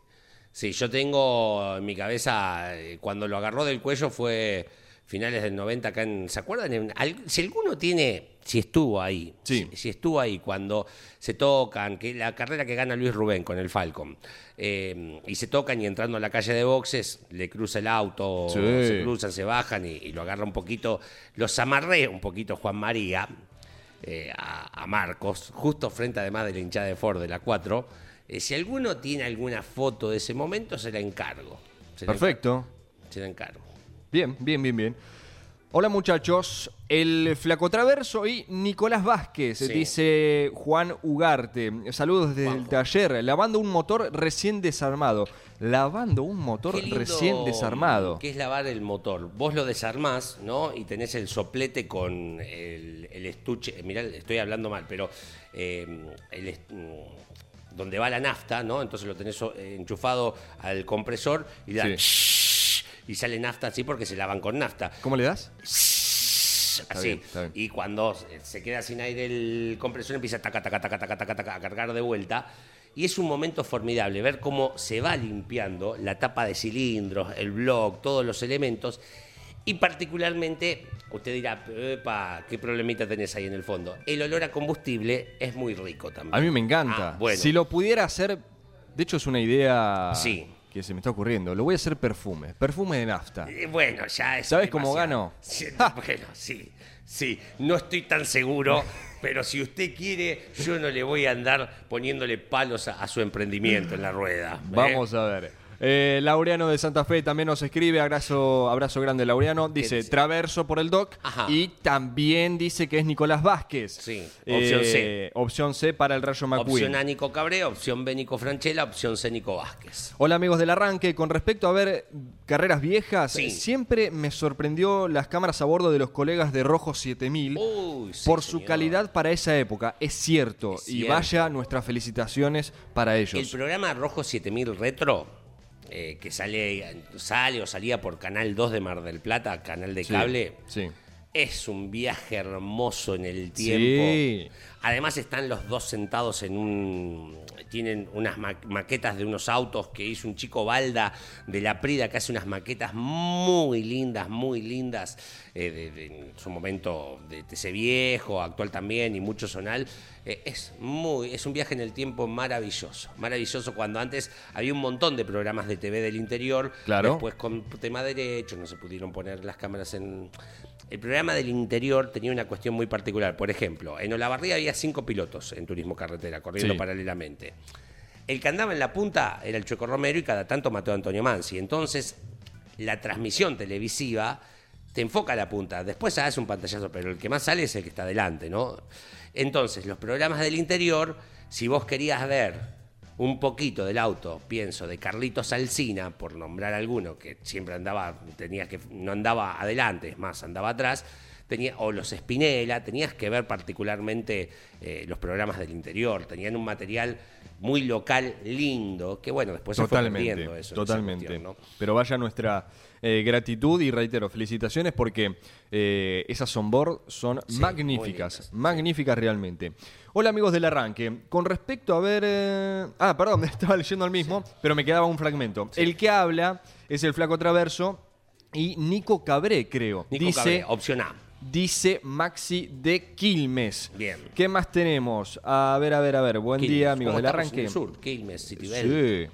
Sí, yo tengo en mi cabeza, eh, cuando lo agarró del cuello fue finales del 90 acá en... ¿Se acuerdan? Si alguno tiene, si estuvo ahí, Sí. si, si estuvo ahí cuando se tocan, que la carrera que gana Luis Rubén con el Falcon, eh, y se tocan y entrando a la calle de boxes, le cruza el auto, Sí. se cruzan, se bajan y, y lo agarra un poquito, los amarré un poquito Juan María, eh, a, a Marcos, justo frente además de la hinchada de Ford de la 4. Eh, si alguno tiene alguna foto de ese momento, se la encargo. Se la Perfecto. encargo, se la encargo. Bien, bien, bien, bien. Hola muchachos, el Flaco Traverso y Nicolás Vázquez, Sí. dice Juan Ugarte. Saludos desde el taller, lavando un motor recién desarmado. Lavando un motor Qué recién desarmado. Que es lavar el motor. Vos lo desarmás, ¿no? Y tenés el soplete con el, el estuche. Mirá, estoy hablando mal, pero eh, el est- mm, donde va la nafta, ¿no? Entonces lo tenés enchufado al compresor y da y sale nafta así porque se lavan con nafta. ¿Cómo le das? Así. bien, está bien. Y cuando se queda sin aire el compresor empieza taca, taca, taca, taca, taca, taca, a cargar de vuelta. Y es un momento formidable ver cómo se va limpiando la tapa de cilindros, el block, todos los elementos. Y particularmente, usted dirá, epa, ¿qué problemita tenés ahí en el fondo? El olor a combustible es muy rico también. A mí me encanta. Ah, bueno. Si lo pudiera hacer, de hecho es una idea Sí. Que se me está ocurriendo. Lo voy a hacer perfume. Perfume de nafta. Eh, Bueno, ya es. ¿Sabes cómo gano? Sí, bueno, sí, sí. No estoy tan seguro, pero si usted quiere, yo no le voy a andar poniéndole palos a, a su emprendimiento en la rueda. ¿eh? Vamos a ver. Eh, Laureano de Santa Fe también nos escribe, abrazo, abrazo grande Laureano, dice, dice? Traverso por el DOC Ajá. y también dice que es Nicolás Vázquez. Sí, opción Eh, C. Opción C para el Rayo McQueen. Opción A, Nico Cabré, opción B, Nico Franchella, opción C, Nico Vázquez. Hola amigos del arranque, con respecto a ver carreras viejas, Sí. siempre me sorprendió las cámaras a bordo de los colegas de Rojo 7000 Uy, sí, por su calidad para esa época, es cierto, Es y cierto. vaya nuestras felicitaciones para El ellos. programa Rojo 7000 Retro, eh, que sale, sale o salía por Canal 2 de Mar del Plata, canal de Sí, cable, sí. es un viaje hermoso en el tiempo. Sí. Además están los dos sentados en un... Tienen unas ma- maquetas de unos autos que hizo un chico Balda de la Prida que hace unas maquetas muy lindas, muy lindas. eh, de- de- en su momento de TC Viejo, actual también y mucho sonal. Eh, es, muy, es un viaje en el tiempo maravilloso. Maravilloso cuando antes había un montón de programas de TV del interior. Claro. Después con tema derecho no se pudieron poner las cámaras en... El programa del interior tenía una cuestión muy particular. Por ejemplo, en Olavarría había cinco pilotos en turismo carretera, corriendo Sí. paralelamente. El que andaba en la punta era el Chueco Romero y cada tanto mató a Antonio Mansi. Entonces, la transmisión televisiva te enfoca a la punta. Después hace un pantallazo, pero el que más sale es el que está adelante, ¿no? Entonces, los programas del interior, si vos querías ver un poquito del auto, pienso, de Carlitos Alsina, por nombrar alguno, que siempre andaba, tenía que, no andaba adelante, es más, andaba atrás, tenía, o los Spinella, tenías que ver particularmente eh, los programas del interior, tenían un material muy local, lindo, que bueno, después se fue Totalmente, perdiendo eso. totalmente. Pero vaya nuestra eh, gratitud y reitero, felicitaciones porque eh, esas onboard son Sí, magníficas, magníficas realmente. Hola amigos del arranque, con respecto a ver... eh, Ah, perdón, me estaba leyendo el mismo, pero me quedaba un fragmento. El que habla es el flaco Traverso y Nico Cabré, creo. Nico dice, Cabré, opción A. dice Maxi de Quilmes. Bien. ¿Qué más tenemos? A ver, a ver, a ver. Buen Quilmes. día, amigos ¿Cómo del arranque. sur? Quilmes, Citibel. Sí.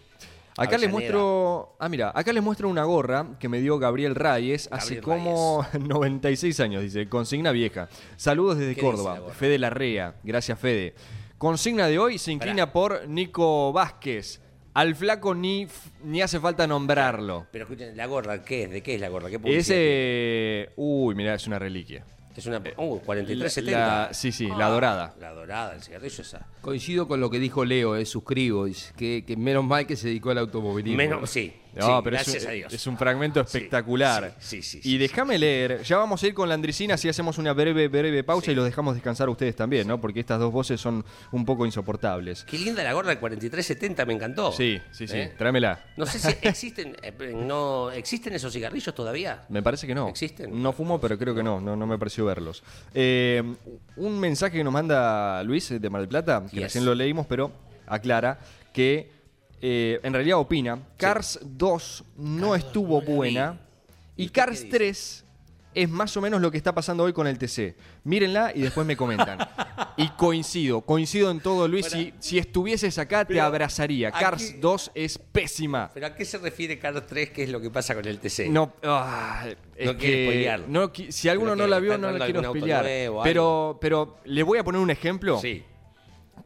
Acá les muestro. Ah, mira, acá les muestro una gorra que me dio Gabriel Reyes hace como 96 años, dice. Consigna vieja. Saludos desde ¿Qué dice Córdoba. la? Fede Larrea. Gracias, Fede. Consigna de hoy se inclina por Nico Vázquez. Al flaco ni, ni hace falta nombrarlo. Pero escuchen, ¿la gorra qué es? ¿De qué es la gorra? ¿Qué publicidad Ese. Uy, mira, es una reliquia. Es una. Uh, 4370. La- sí, sí, la dorada. La dorada, el cigarrillo esa. Coincido con lo que dijo Leo, eh, suscribo. dice Que, que menos mal que se dedicó al automovilismo. Menos, sí. No, sí, pero es gracias un, a Dios. es un fragmento espectacular. sí, sí, sí, y déjame leer, ya vamos a ir con la Andricina si hacemos una breve, breve pausa y los dejamos descansar a ustedes también, ¿no? Porque estas dos voces son un poco insoportables. Qué linda la gorra del 4370, me encantó. Sí, sí, sí, ¿Eh? tráemela. No sé si existen, eh, no, ¿existen esos cigarrillos todavía? Me parece que no. ¿Existen? No fumo, pero creo que no, no, no me pareció verlos. Eh, un mensaje que nos manda Luis de Mar del Plata, que Yes. recién lo leímos, pero aclara que eh, en realidad opina, Cars 2 no estuvo no la vi. buena ¿Y Cars qué dice? 3 es más o menos lo que está pasando hoy con el TC. Mírenla y después me comentan. y coincido, coincido en todo, Luis. Si, si estuvieses acá, te abrazaría. Cars 2 es pésima. ¿Pero a qué se refiere Car 3? ¿Qué es lo que pasa con el TC? No, ah, es No que no si alguno Pero no la vio, no la quiero spoilear. Pero, pero le voy a poner un ejemplo Sí.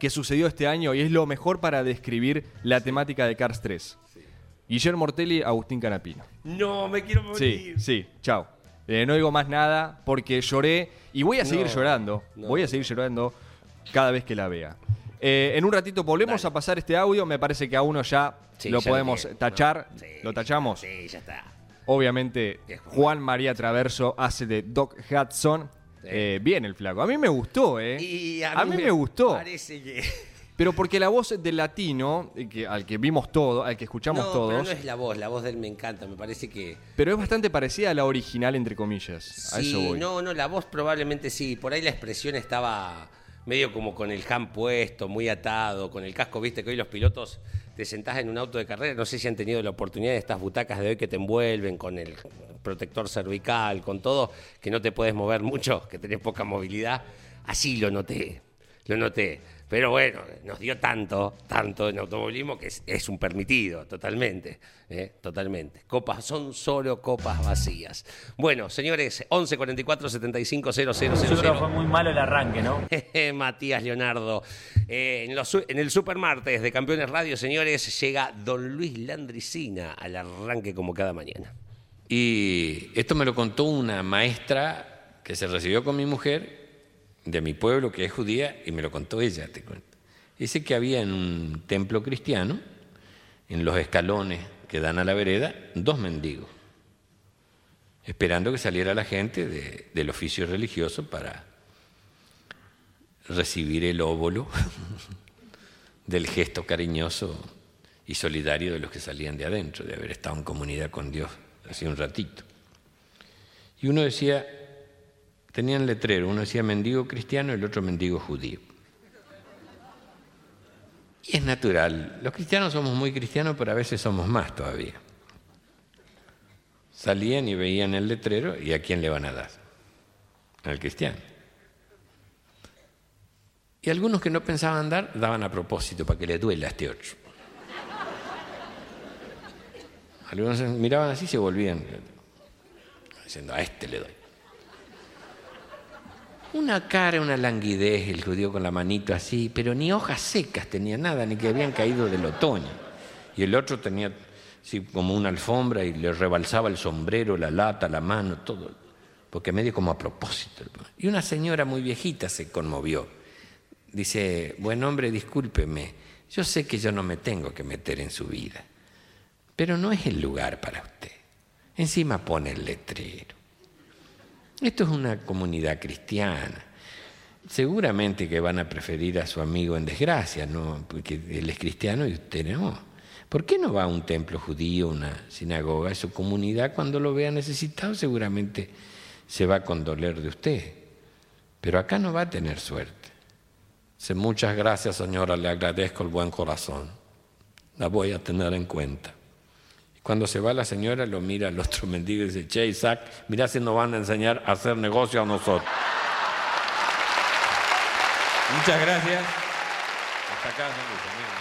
Que sucedió este año y es lo mejor para describir la temática de Cars 3. Guillermo Ortelli, Agustín Canapino. No, me quiero morir. sí, chao. Eh, no digo más nada porque lloré y voy a seguir No, llorando. no, voy a seguir llorando cada vez que la vea. Eh, en un ratito volvemos Dale. a pasar este audio. Me parece que a uno ya Sí, lo ya podemos tachar. Sí, ¿Lo tachamos? Sí, ya está. Obviamente. Juan María Traverso hace de Doc Hudson. Sí. Eh, bien el flaco. A mí me gustó, ¿eh? Y a, mí me, gustó. Parece que. Pero porque la voz del latino, eh, que, al que vimos todo, al que escuchamos no, todos, pero pero, no es la voz, la voz de él me encanta, me parece que. es bastante parecida a la original, entre comillas. a eso Sí, voy. no, no, la voz probablemente sí. Por ahí la expresión estaba medio como con el ham puesto, muy atado, con el casco, viste que hoy los pilotos te sentás en un auto de carrera, no sé si han tenido la oportunidad de estas butacas de hoy que te envuelven con el protector cervical, con todo, que no te puedes mover mucho, que tenés poca movilidad. Así lo noté, lo noté. Pero bueno, nos dio tanto, tanto en automovilismo que es, es un permitido, totalmente. ¿eh? Totalmente. Copas, son solo copas vacías. Bueno, señores, 11 44 75 000. Yo creo que fue muy malo el arranque, ¿no? Matías Leonardo. Eh, en, los en el Supermartes de Campeones Radio, señores, llega Don Luis Landricina al arranque como cada mañana. Y esto me lo contó una maestra que se recibió con mi mujer de mi pueblo, que es judía, y me lo contó ella, te cuento. Dice que había en un templo cristiano, en los escalones que dan a la vereda, dos mendigos, esperando que saliera la gente de- del oficio religioso para recibir el óvulo del gesto cariñoso y solidario de los que salían de adentro, de haber estado en comunidad con Dios hace un ratito. Y uno decía, tenían letrero, uno decía mendigo cristiano y el otro mendigo judío. Y es natural, los cristianos somos muy cristianos, pero a veces somos más todavía. Salían y veían el letrero y a quién le van a dar, al cristiano. Y algunos que no pensaban dar, daban a propósito para que le duela a este otro. Algunos miraban así y se volvían, diciendo, a este le doy. Una cara, una languidez, el judío con la manito así, pero ni hojas secas tenía nada, ni que habían caído del otoño. Y el otro tenía así, como una alfombra y le rebalsaba el sombrero, la lata, la mano, todo, porque medio como a propósito. Y una señora muy viejita se conmovió. Dice, buen hombre, discúlpeme, yo sé que yo no me tengo que meter en su vida, pero no es el lugar para usted. Encima pone el letrero. Esto es una comunidad cristiana. Seguramente que van a preferir a su amigo en desgracia, ¿no? Porque él es cristiano y usted no. ¿Por qué no va a un templo judío, una sinagoga, a su comunidad cuando lo vea necesitado? Seguramente se va a condoler de usted. Pero acá no va a tener suerte. Muchas gracias señora, le agradezco el buen corazón. La voy a tener en cuenta. Cuando se va la señora, lo mira al otro mendigo y dice, che Isaac, mira si nos van a enseñar a hacer negocio a nosotros. Muchas gracias. Hasta acá, San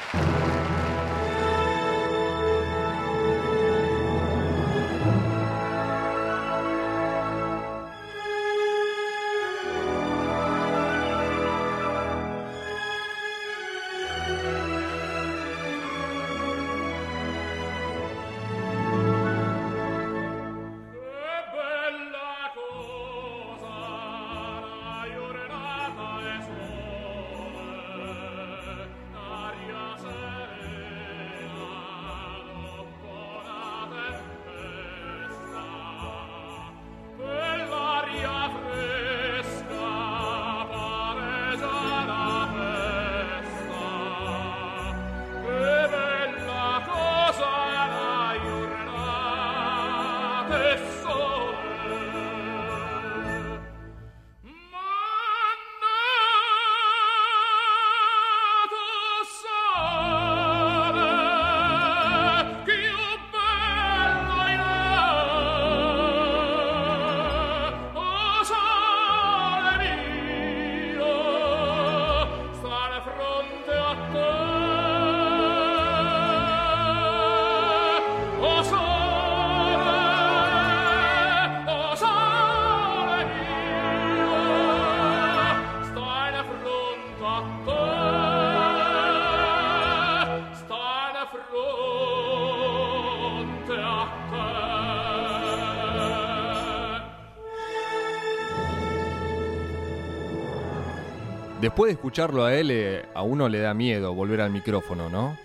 Después de escucharlo a él, eh, a uno le da miedo volver al micrófono, ¿no?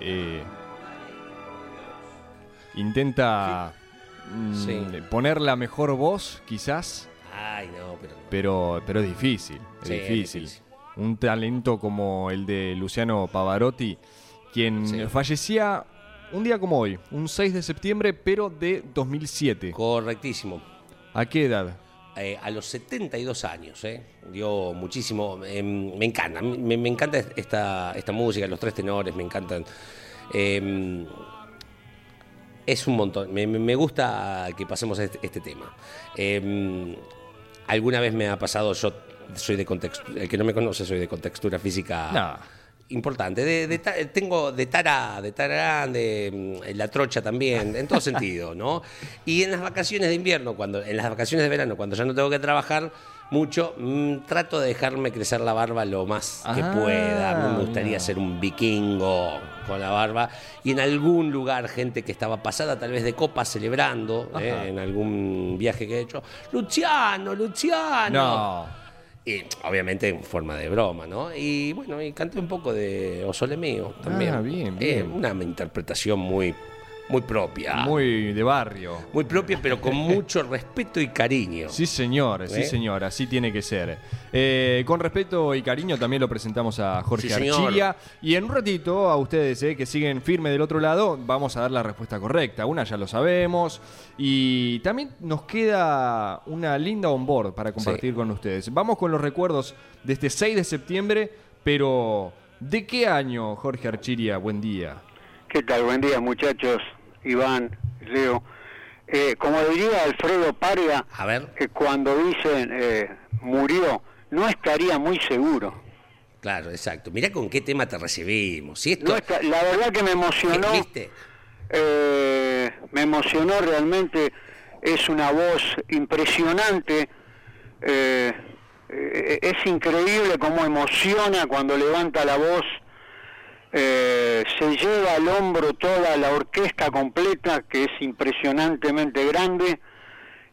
Eh, intenta mm, Sí. poner la mejor voz, quizás, Ay, no, pero. pero, pero es difícil, es Sí, es difícil. difícil. Un talento como el de Luciano Pavarotti, quien Sí. fallecía un día como hoy, un 6 de septiembre, pero de 2007. Correctísimo. ¿A qué edad? Eh, a los 72 años, ¿eh? dio muchísimo. eh, me encanta, me, encanta esta, esta música, los tres tenores, me encantan. Eh, es un montón. Me, me- gusta que pasemos este, este tema. Eh, alguna vez me ha pasado, yo soy de contextura, el que no me conoce, soy de contextura física. Importante. De, de tengo de tara, de tara grande, mm, la trocha también, en todo sentido, ¿no? Y en las vacaciones de invierno, cuando, en las vacaciones de verano, cuando ya no tengo que trabajar mucho, mm, trato de dejarme crecer la barba lo más que Ah, pueda. A mí me gustaría ser un vikingo con la barba. Y en algún lugar, gente que estaba pasada tal vez de copa celebrando, ¿eh? En algún viaje que he hecho. Luciano, Luciano. No. Y obviamente en forma de broma, ¿no? Y bueno, y canté un poco de Osole Mío también. Ah, bien, Eh, bien. una interpretación muy, muy propia. Muy de barrio. Muy propia, pero con mucho respeto y cariño. Sí, señor, sí, ¿Eh? señor, así tiene que ser. Eh, con respeto y cariño también lo presentamos a Jorge Sí. Archilla. Y en un ratito, a ustedes eh, que siguen firme del otro lado, vamos a dar la respuesta correcta. Una ya lo sabemos. Y también nos queda una linda onboard para compartir con ustedes. Vamos con los recuerdos de este 6 de septiembre, pero ¿de qué año, Jorge Archiria? Buen día. ¿Qué tal? Buen día, muchachos. Iván, Leo. Eh, como diría Alfredo Paria, A ver, eh, cuando dicen eh, murió, no estaría muy seguro. claro, exacto. Mirá con qué tema te recibimos. Si esto, No está- la verdad que me emocionó. ¿Viste? me emocionó realmente. Es una voz impresionante. es increíble cómo emociona cuando levanta la voz. Eh, se lleva al hombro toda la orquesta completa, que es impresionantemente grande.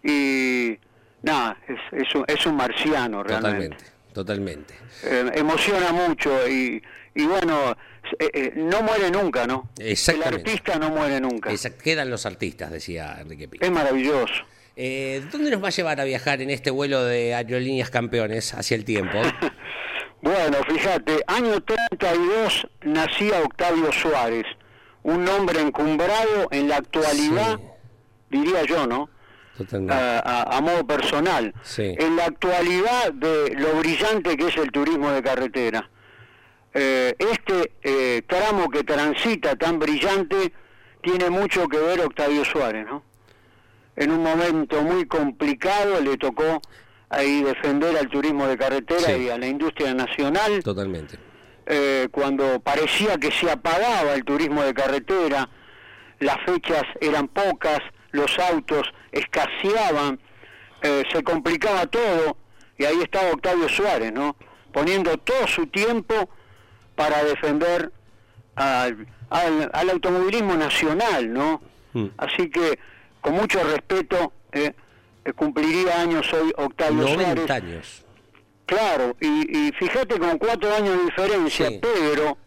Y nada, es, es, un, es un marciano realmente. Totalmente, totalmente. Eh, emociona mucho y, y bueno, eh, eh, no muere nunca, ¿no? El artista no muere nunca. Quedan los artistas, decía Enrique Pi. Es maravilloso. Eh, ¿Dónde nos va a llevar a viajar en este vuelo de aerolíneas campeones hacia el tiempo? Bueno, fíjate, año 32 nacía Octavio Suárez, un hombre encumbrado en la actualidad, diría yo, ¿no? A, a- a modo personal. Sí. En la actualidad de lo brillante que es el turismo de carretera. Eh, este eh, tramo que transita tan brillante tiene mucho que ver Octavio Suárez, ¿no? En un momento muy complicado le tocó ahí defender al turismo de carretera Sí. y a la industria nacional Totalmente. eh, cuando parecía que se apagaba el turismo de carretera, las fechas eran pocas, los autos escaseaban, eh, se complicaba todo, y ahí estaba Octavio Suárez, ¿no? Poniendo todo su tiempo para defender al, al- al automovilismo nacional, ¿no? Mm. Así que, con mucho respeto, eh, eh, cumpliría años hoy Octavio 90 Suárez. años. Claro, y, y fíjate con cuatro años de diferencia, Sí. Pedro,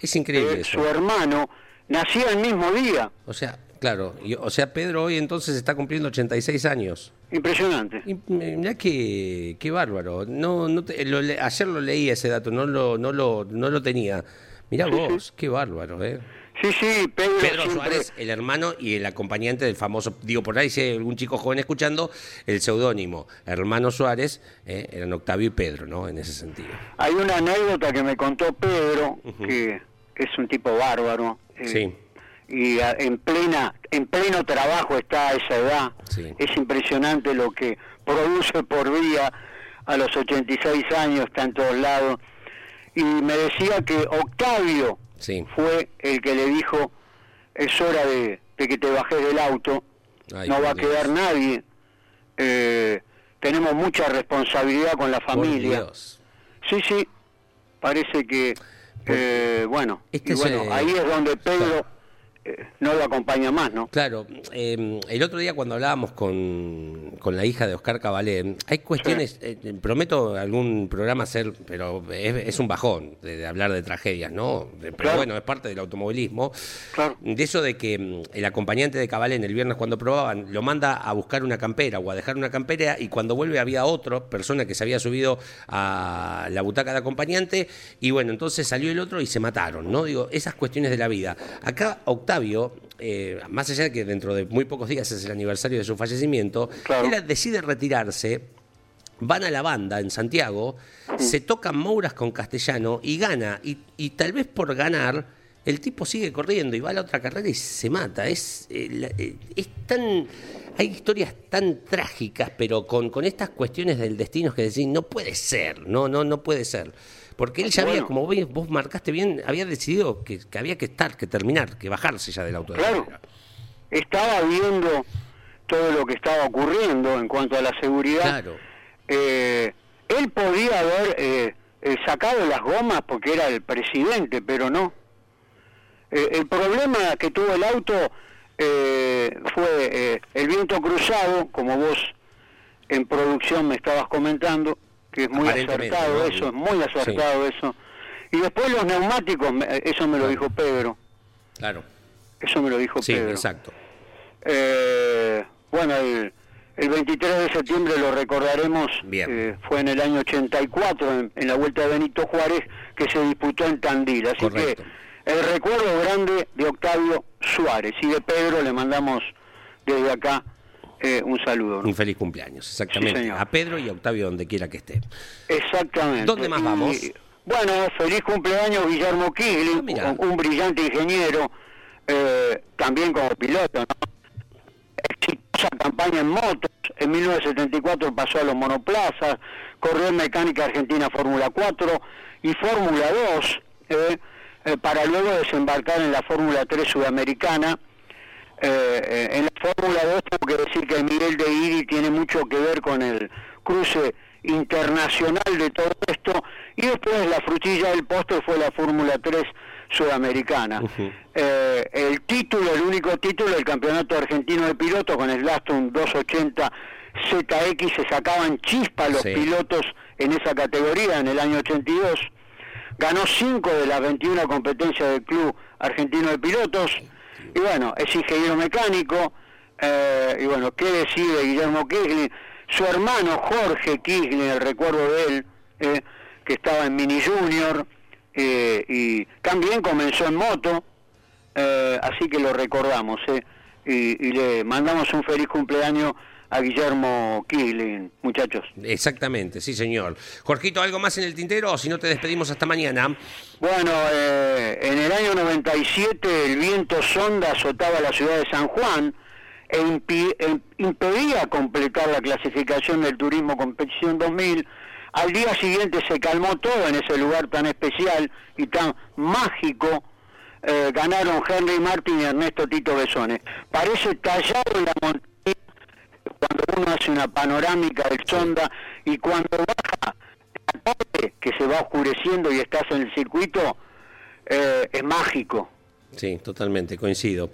Es increíble eh, su hermano, nació el mismo día. O sea, claro, y- o sea, Pedro hoy entonces está cumpliendo 86 años. Impresionante. Y mirá qué, qué bárbaro. No, no te- lo ayer lo leí ese dato, no lo, no lo, no lo tenía. Mirá vos, qué bárbaro, ¿eh? Sí, sí, Pedro, Pedro siempre- Suárez, el hermano y el acompañante del famoso, digo por ahí si hay algún chico joven escuchando, el seudónimo, hermano Suárez, eh, eran Octavio y Pedro, ¿no? En ese sentido. Hay una anécdota que me contó Pedro, que es un tipo bárbaro. eh, Sí. Y a- en plena en pleno trabajo está a esa edad. Sí. Es impresionante lo que produce por día a los 86 años, está en todos lados. Y me decía que Octavio Sí. fue el que le dijo, es hora de, de que te bajes del auto, Ay, no va a quedar nadie, eh, tenemos mucha responsabilidad con la familia. Sí, sí, parece que, eh, bueno, Este y bueno, ahí es donde Pedro claro. No lo acompaña más, ¿no? Claro, eh, el otro día cuando hablábamos con, con la hija de Oscar Cabalé, hay cuestiones, eh, prometo algún programa hacer, pero es, es un bajón de, de hablar de tragedias, ¿no? De- pero Claro. bueno, es parte del automovilismo. Claro. De eso de que mm, el acompañante de Cabalén el viernes cuando probaban lo manda a buscar una campera o a dejar una campera y cuando vuelve había otra persona que se había subido a la butaca de acompañante y bueno, entonces salió el otro y se mataron, ¿no? Digo, esas cuestiones de la vida. Acá Octavio, eh, más allá de que dentro de muy pocos días es el aniversario de su fallecimiento, Claro. él decide retirarse van a la banda en Santiago, se tocan Mouras con Castellano y gana. Y, y tal vez por ganar, el tipo sigue corriendo y va a la otra carrera y se mata. Es, eh, la- eh, es tan. hay historias tan trágicas, pero con, con estas cuestiones del destino que decís, no puede ser, no, no, no puede ser. Porque él ya había, como vos, vos marcaste bien, había decidido que, que había que estar, que terminar, que bajarse ya del auto. Claro. estaba viendo todo lo que estaba ocurriendo en cuanto a la seguridad. Claro. Eh, él podía haber eh, eh, sacado las gomas porque era el presidente, pero no. Eh, el problema que tuvo el auto eh, fue eh, el viento cruzado, como vos en producción me estabas comentando, que es muy acertado eso, es muy acertado eso. Y después los neumáticos, me- eso me lo dijo Pedro, Claro. eso me lo dijo Sí, Pedro. exacto. Eh, bueno, el, el 23 de septiembre lo recordaremos, Bien. eh, fue en el año 84, en, en la Vuelta de Benito Juárez, que se disputó en Tandil. Así Correcto. que el recuerdo grande de Octavio Suárez y de Pedro le mandamos desde acá eh, un saludo. ¿no? Un feliz cumpleaños, exactamente. Sí, a Pedro y a Octavio donde quiera que esté. Exactamente. ¿Dónde más Y, vamos? bueno, feliz cumpleaños Guillermo Kigli, Ah, un, un brillante ingeniero, eh, también como piloto, ¿no? Exitosa campaña en motos, en 1974 pasó a los monoplazas, corrió en Mecánica Argentina Fórmula 4 y Fórmula 2, eh, eh, para luego desembarcar en la Fórmula 3 sudamericana. Eh, en la Fórmula 2 tengo que decir que Miguel de Iri tiene mucho que ver con el cruce internacional de todo esto y después la frutilla del postre fue la Fórmula 3 sudamericana. Eh, el título, el único título del campeonato argentino de pilotos con el Aston 280 ZX se sacaban chispa los Sí. pilotos en esa categoría en el año 82 ganó 5 de las 21 competencias del Club Argentino de Pilotos, y bueno, es ingeniero mecánico, eh, y bueno, ¿qué decide Guillermo Kirchner? Su hermano Jorge Kirchner, recuerdo de él, eh, que estaba en Mini Junior, eh, y también comenzó en moto, eh, así que lo recordamos, eh, y, y le mandamos un feliz cumpleaños a Guillermo Kirchner, muchachos. Exactamente, sí, señor. Jorgito, ¿algo más en el tintero? O si no, te despedimos hasta mañana. Bueno, eh, en el año 97 el viento sonda azotaba la ciudad de San Juan e impi- e impedía completar la clasificación del Turismo Competición 2000. Al día siguiente se calmó todo en ese lugar tan especial y tan mágico. Eh, ganaron Henry Martin y Ernesto Tito Besones. Parece tallado en la montaña cuando uno hace una panorámica del sonda y cuando baja la tarde, que se va oscureciendo y estás en el circuito, eh, es mágico. Sí, totalmente, coincido.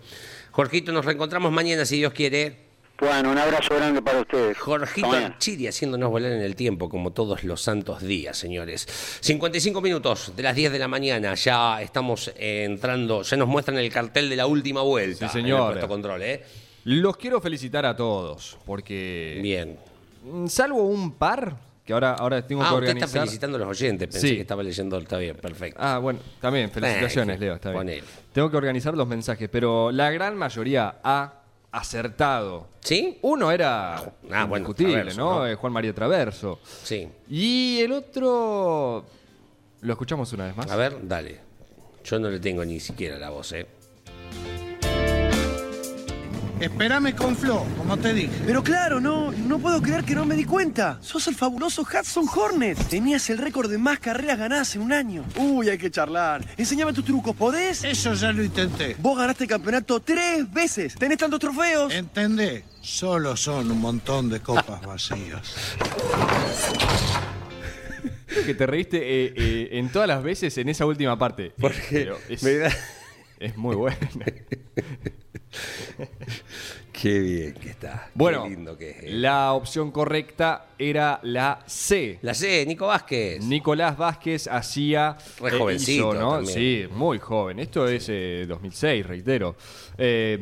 Jorgito, nos reencontramos mañana, si Dios quiere. Bueno, un abrazo grande para ustedes. Jorgito. Archiri haciéndonos volar en el tiempo, como todos los santos días, señores. 55 minutos de las 10 de la mañana, ya estamos entrando, ya nos muestran el cartel de la última vuelta. Sí, en el señor. puesto control, ¿eh? Los quiero felicitar a todos, porque. Bien. mm, Salvo un par, que ahora, ahora tengo Ah, que usted organizar. está felicitando a los oyentes, pensé Sí. que estaba leyendo, está bien, perfecto. Ah, bueno, también, felicitaciones, Eh, Leo, está bien. ponele. Tengo que organizar los mensajes, pero la gran mayoría ha acertado. ¿Sí? Uno era Ah, bueno, indiscutible, Traverso, ¿no? ¿no? Eh, Juan María Traverso. Sí. Y el otro. ¿Lo escuchamos una vez más? A ver, dale. Yo no le tengo ni siquiera la voz, ¿eh? Espérame con Flo, como te dije. Pero claro, no, no puedo creer que no me di cuenta. Sos el fabuloso Hudson Hornet. Tenías el récord de más carreras ganadas en un año. Uy, hay que charlar. Enseñame tus trucos, ¿podés? Eso ya lo intenté. Vos ganaste el campeonato tres veces. Tenés tantos trofeos. ¿Entendés? Solo son un montón de copas vacías. Creo que te reíste eh, eh, en todas las veces en esa última parte. Pero es, me da- es muy bueno. Qué bien que está. Bueno, Qué lindo que es. eh. la opción correcta era la C. La C, Nico Vázquez. Nicolás Vázquez hacía. Re eh, jovencito hizo, ¿no? también. Sí, muy joven. Esto es eh, 2006, reitero. Eh,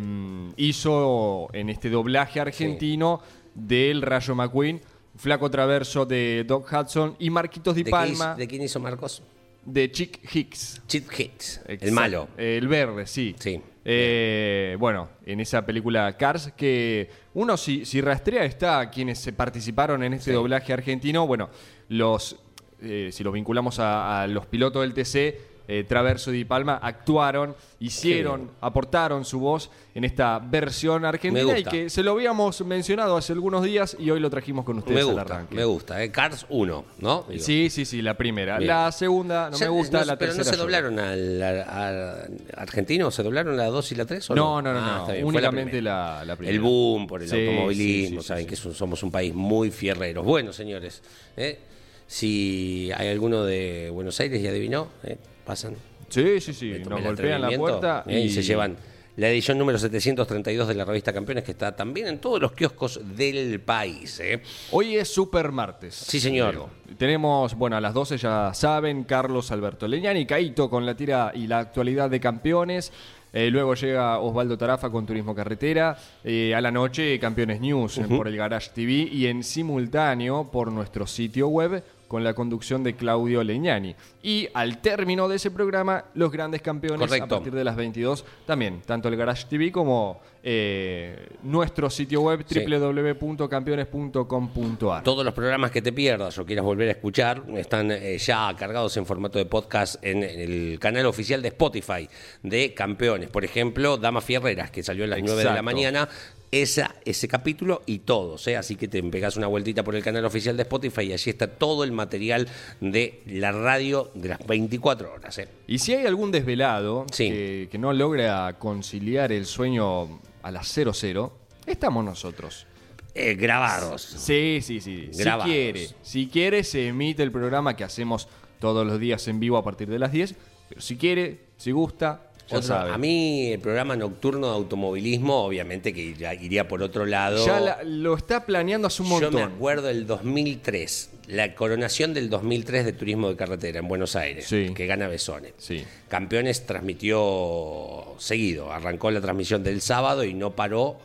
hizo en este doblaje argentino del Rayo McQueen, Flaco Traverso de Doc Hudson y Marquitos Di ¿De, quién Palma hizo- ¿De quién hizo Marcos? De Chick Hicks. Cheat Hits. El malo. El verde, sí. Sí. Eh, bueno, en esa película Cars, que uno si, si rastrea está quienes se participaron en este doblaje argentino, bueno, los eh, si los vinculamos a, a los pilotos del TC, eh, Traverso Di Palma actuaron, hicieron, aportaron su voz en esta versión argentina y que se lo habíamos mencionado hace algunos días y hoy lo trajimos con ustedes Me al gusta, arranque. me gusta. ¿eh? Cars 1, ¿no? Digo. Sí, sí, sí, la primera. Bien. La segunda no me gusta, no- la pero tercera. no se doblaron al, argentino, ¿se doblaron la 2 y la 3 o No, no, no, Ah, no, bien, la únicamente primera. la, la primera. El boom por el Sí, automovilismo, sí, sí, saben que somos un país muy fierreros. Bueno, señores, ¿eh? si hay alguno de Buenos Aires y adivinó, ¿eh? Pasan. Sí, sí, sí. Nos golpean la puerta ¿eh? y... y se llevan la edición número 732 de la revista Campeones, que está también en todos los kioscos del país. ¿eh? Hoy es Super Martes. Sí, señor. Tenemos, bueno, a las 12 ya saben, Carlos Alberto Leñani, Caito con la tira y la actualidad de campeones. Eh, luego llega Osvaldo Tarafa con Turismo Carretera. Eh, a la noche, Campeones News por el Garage TV y en simultáneo por nuestro sitio web con la conducción de Claudio Leñani. Y al término de ese programa, los grandes campeones Correcto. a partir de las 22 también, tanto el Garage TV como eh, nuestro sitio web Sí. www.campeones.com.ar. Todos los programas que te pierdas o quieras volver a escuchar están eh, ya cargados en formato de podcast en el canal oficial de Spotify de Campeones. Por ejemplo, Dama Fierreras, que salió a las 9 de la Exacto. mañana. Esa, ese capítulo y todos, ¿eh? así que te pegas una vueltita por el canal oficial de Spotify y allí está todo el material de la radio de las 24 horas. ¿eh? Y si hay algún desvelado Sí. que, que no logra conciliar el sueño a las 00, estamos nosotros. Eh, grabados. Sí, sí, sí. Grabados. Si quiere, si quiere, se emite el programa que hacemos todos los días en vivo a partir de las 10. Pero si quiere, si gusta, ya Otro- sabe. a mí el programa nocturno de automovilismo, obviamente que iría, iría por otro lado. Ya la- lo está planeando hace un Yo montón. me acuerdo del 2003, la coronación del 2003 de Turismo de Carretera en Buenos Aires, Sí. que gana Besone. Sí. Campeones transmitió seguido, arrancó la transmisión del sábado y no paró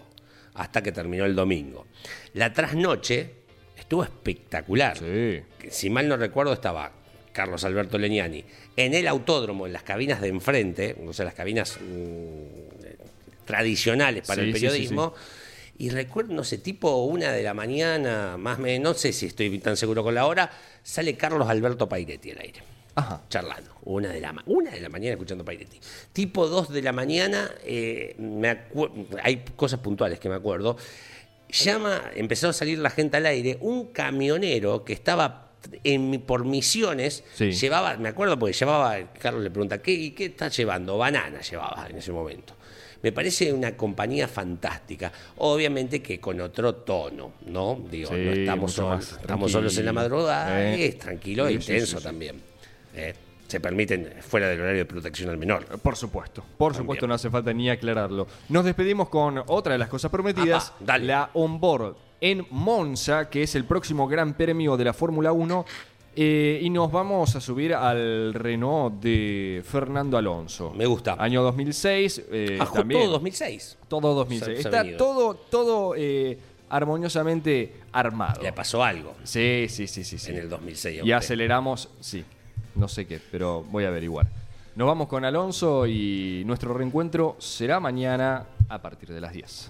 hasta que terminó el domingo. La trasnoche estuvo espectacular. Sí. Si mal no recuerdo estaba Carlos Alberto Leñani en el autódromo, en las cabinas de enfrente, o sea, las cabinas mm, tradicionales para Sí, el sí, sí, periodismo. Y recuerdo, no sé, tipo una de la mañana, más o menos, no sé si estoy tan seguro con la hora, sale Carlos Alberto Pairetti al aire. Ajá. Charlando. Una de, la, una de la mañana escuchando Pairetti. Tipo dos de la mañana, eh, me hay cosas puntuales que me acuerdo. Llama, empezó a salir la gente al aire, un camionero que estaba en, por misiones, Sí. llevaba, me acuerdo porque llevaba, Carlos le pregunta, ¿qué, ¿qué está llevando? Banana llevaba en ese momento. Me parece una compañía fantástica. Obviamente que con otro tono, ¿no? Digo, Sí, no estamos, solos, estamos solos en la madrugada, Eh. es tranquilo e Sí, sí, intenso también. Eh, se permiten fuera del horario de protección al menor. Por supuesto, por También. supuesto, no hace falta ni aclararlo. Nos despedimos con otra de las cosas prometidas, la onboard en Monza, que es el próximo gran premio de la Fórmula 1. eh, y nos vamos a subir al Renault de Fernando Alonso. Me gusta. Año 2006. eh, Ah, también. todo 2006. Todo 2006. Se- se ha Está todo, todo eh, armoniosamente armado. Le pasó algo Sí, sí, sí, sí. sí. en el 2006. a Y aceleramos, sí, no sé qué, pero voy a averiguar. Nos vamos con Alonso y nuestro reencuentro será mañana a partir de las 10.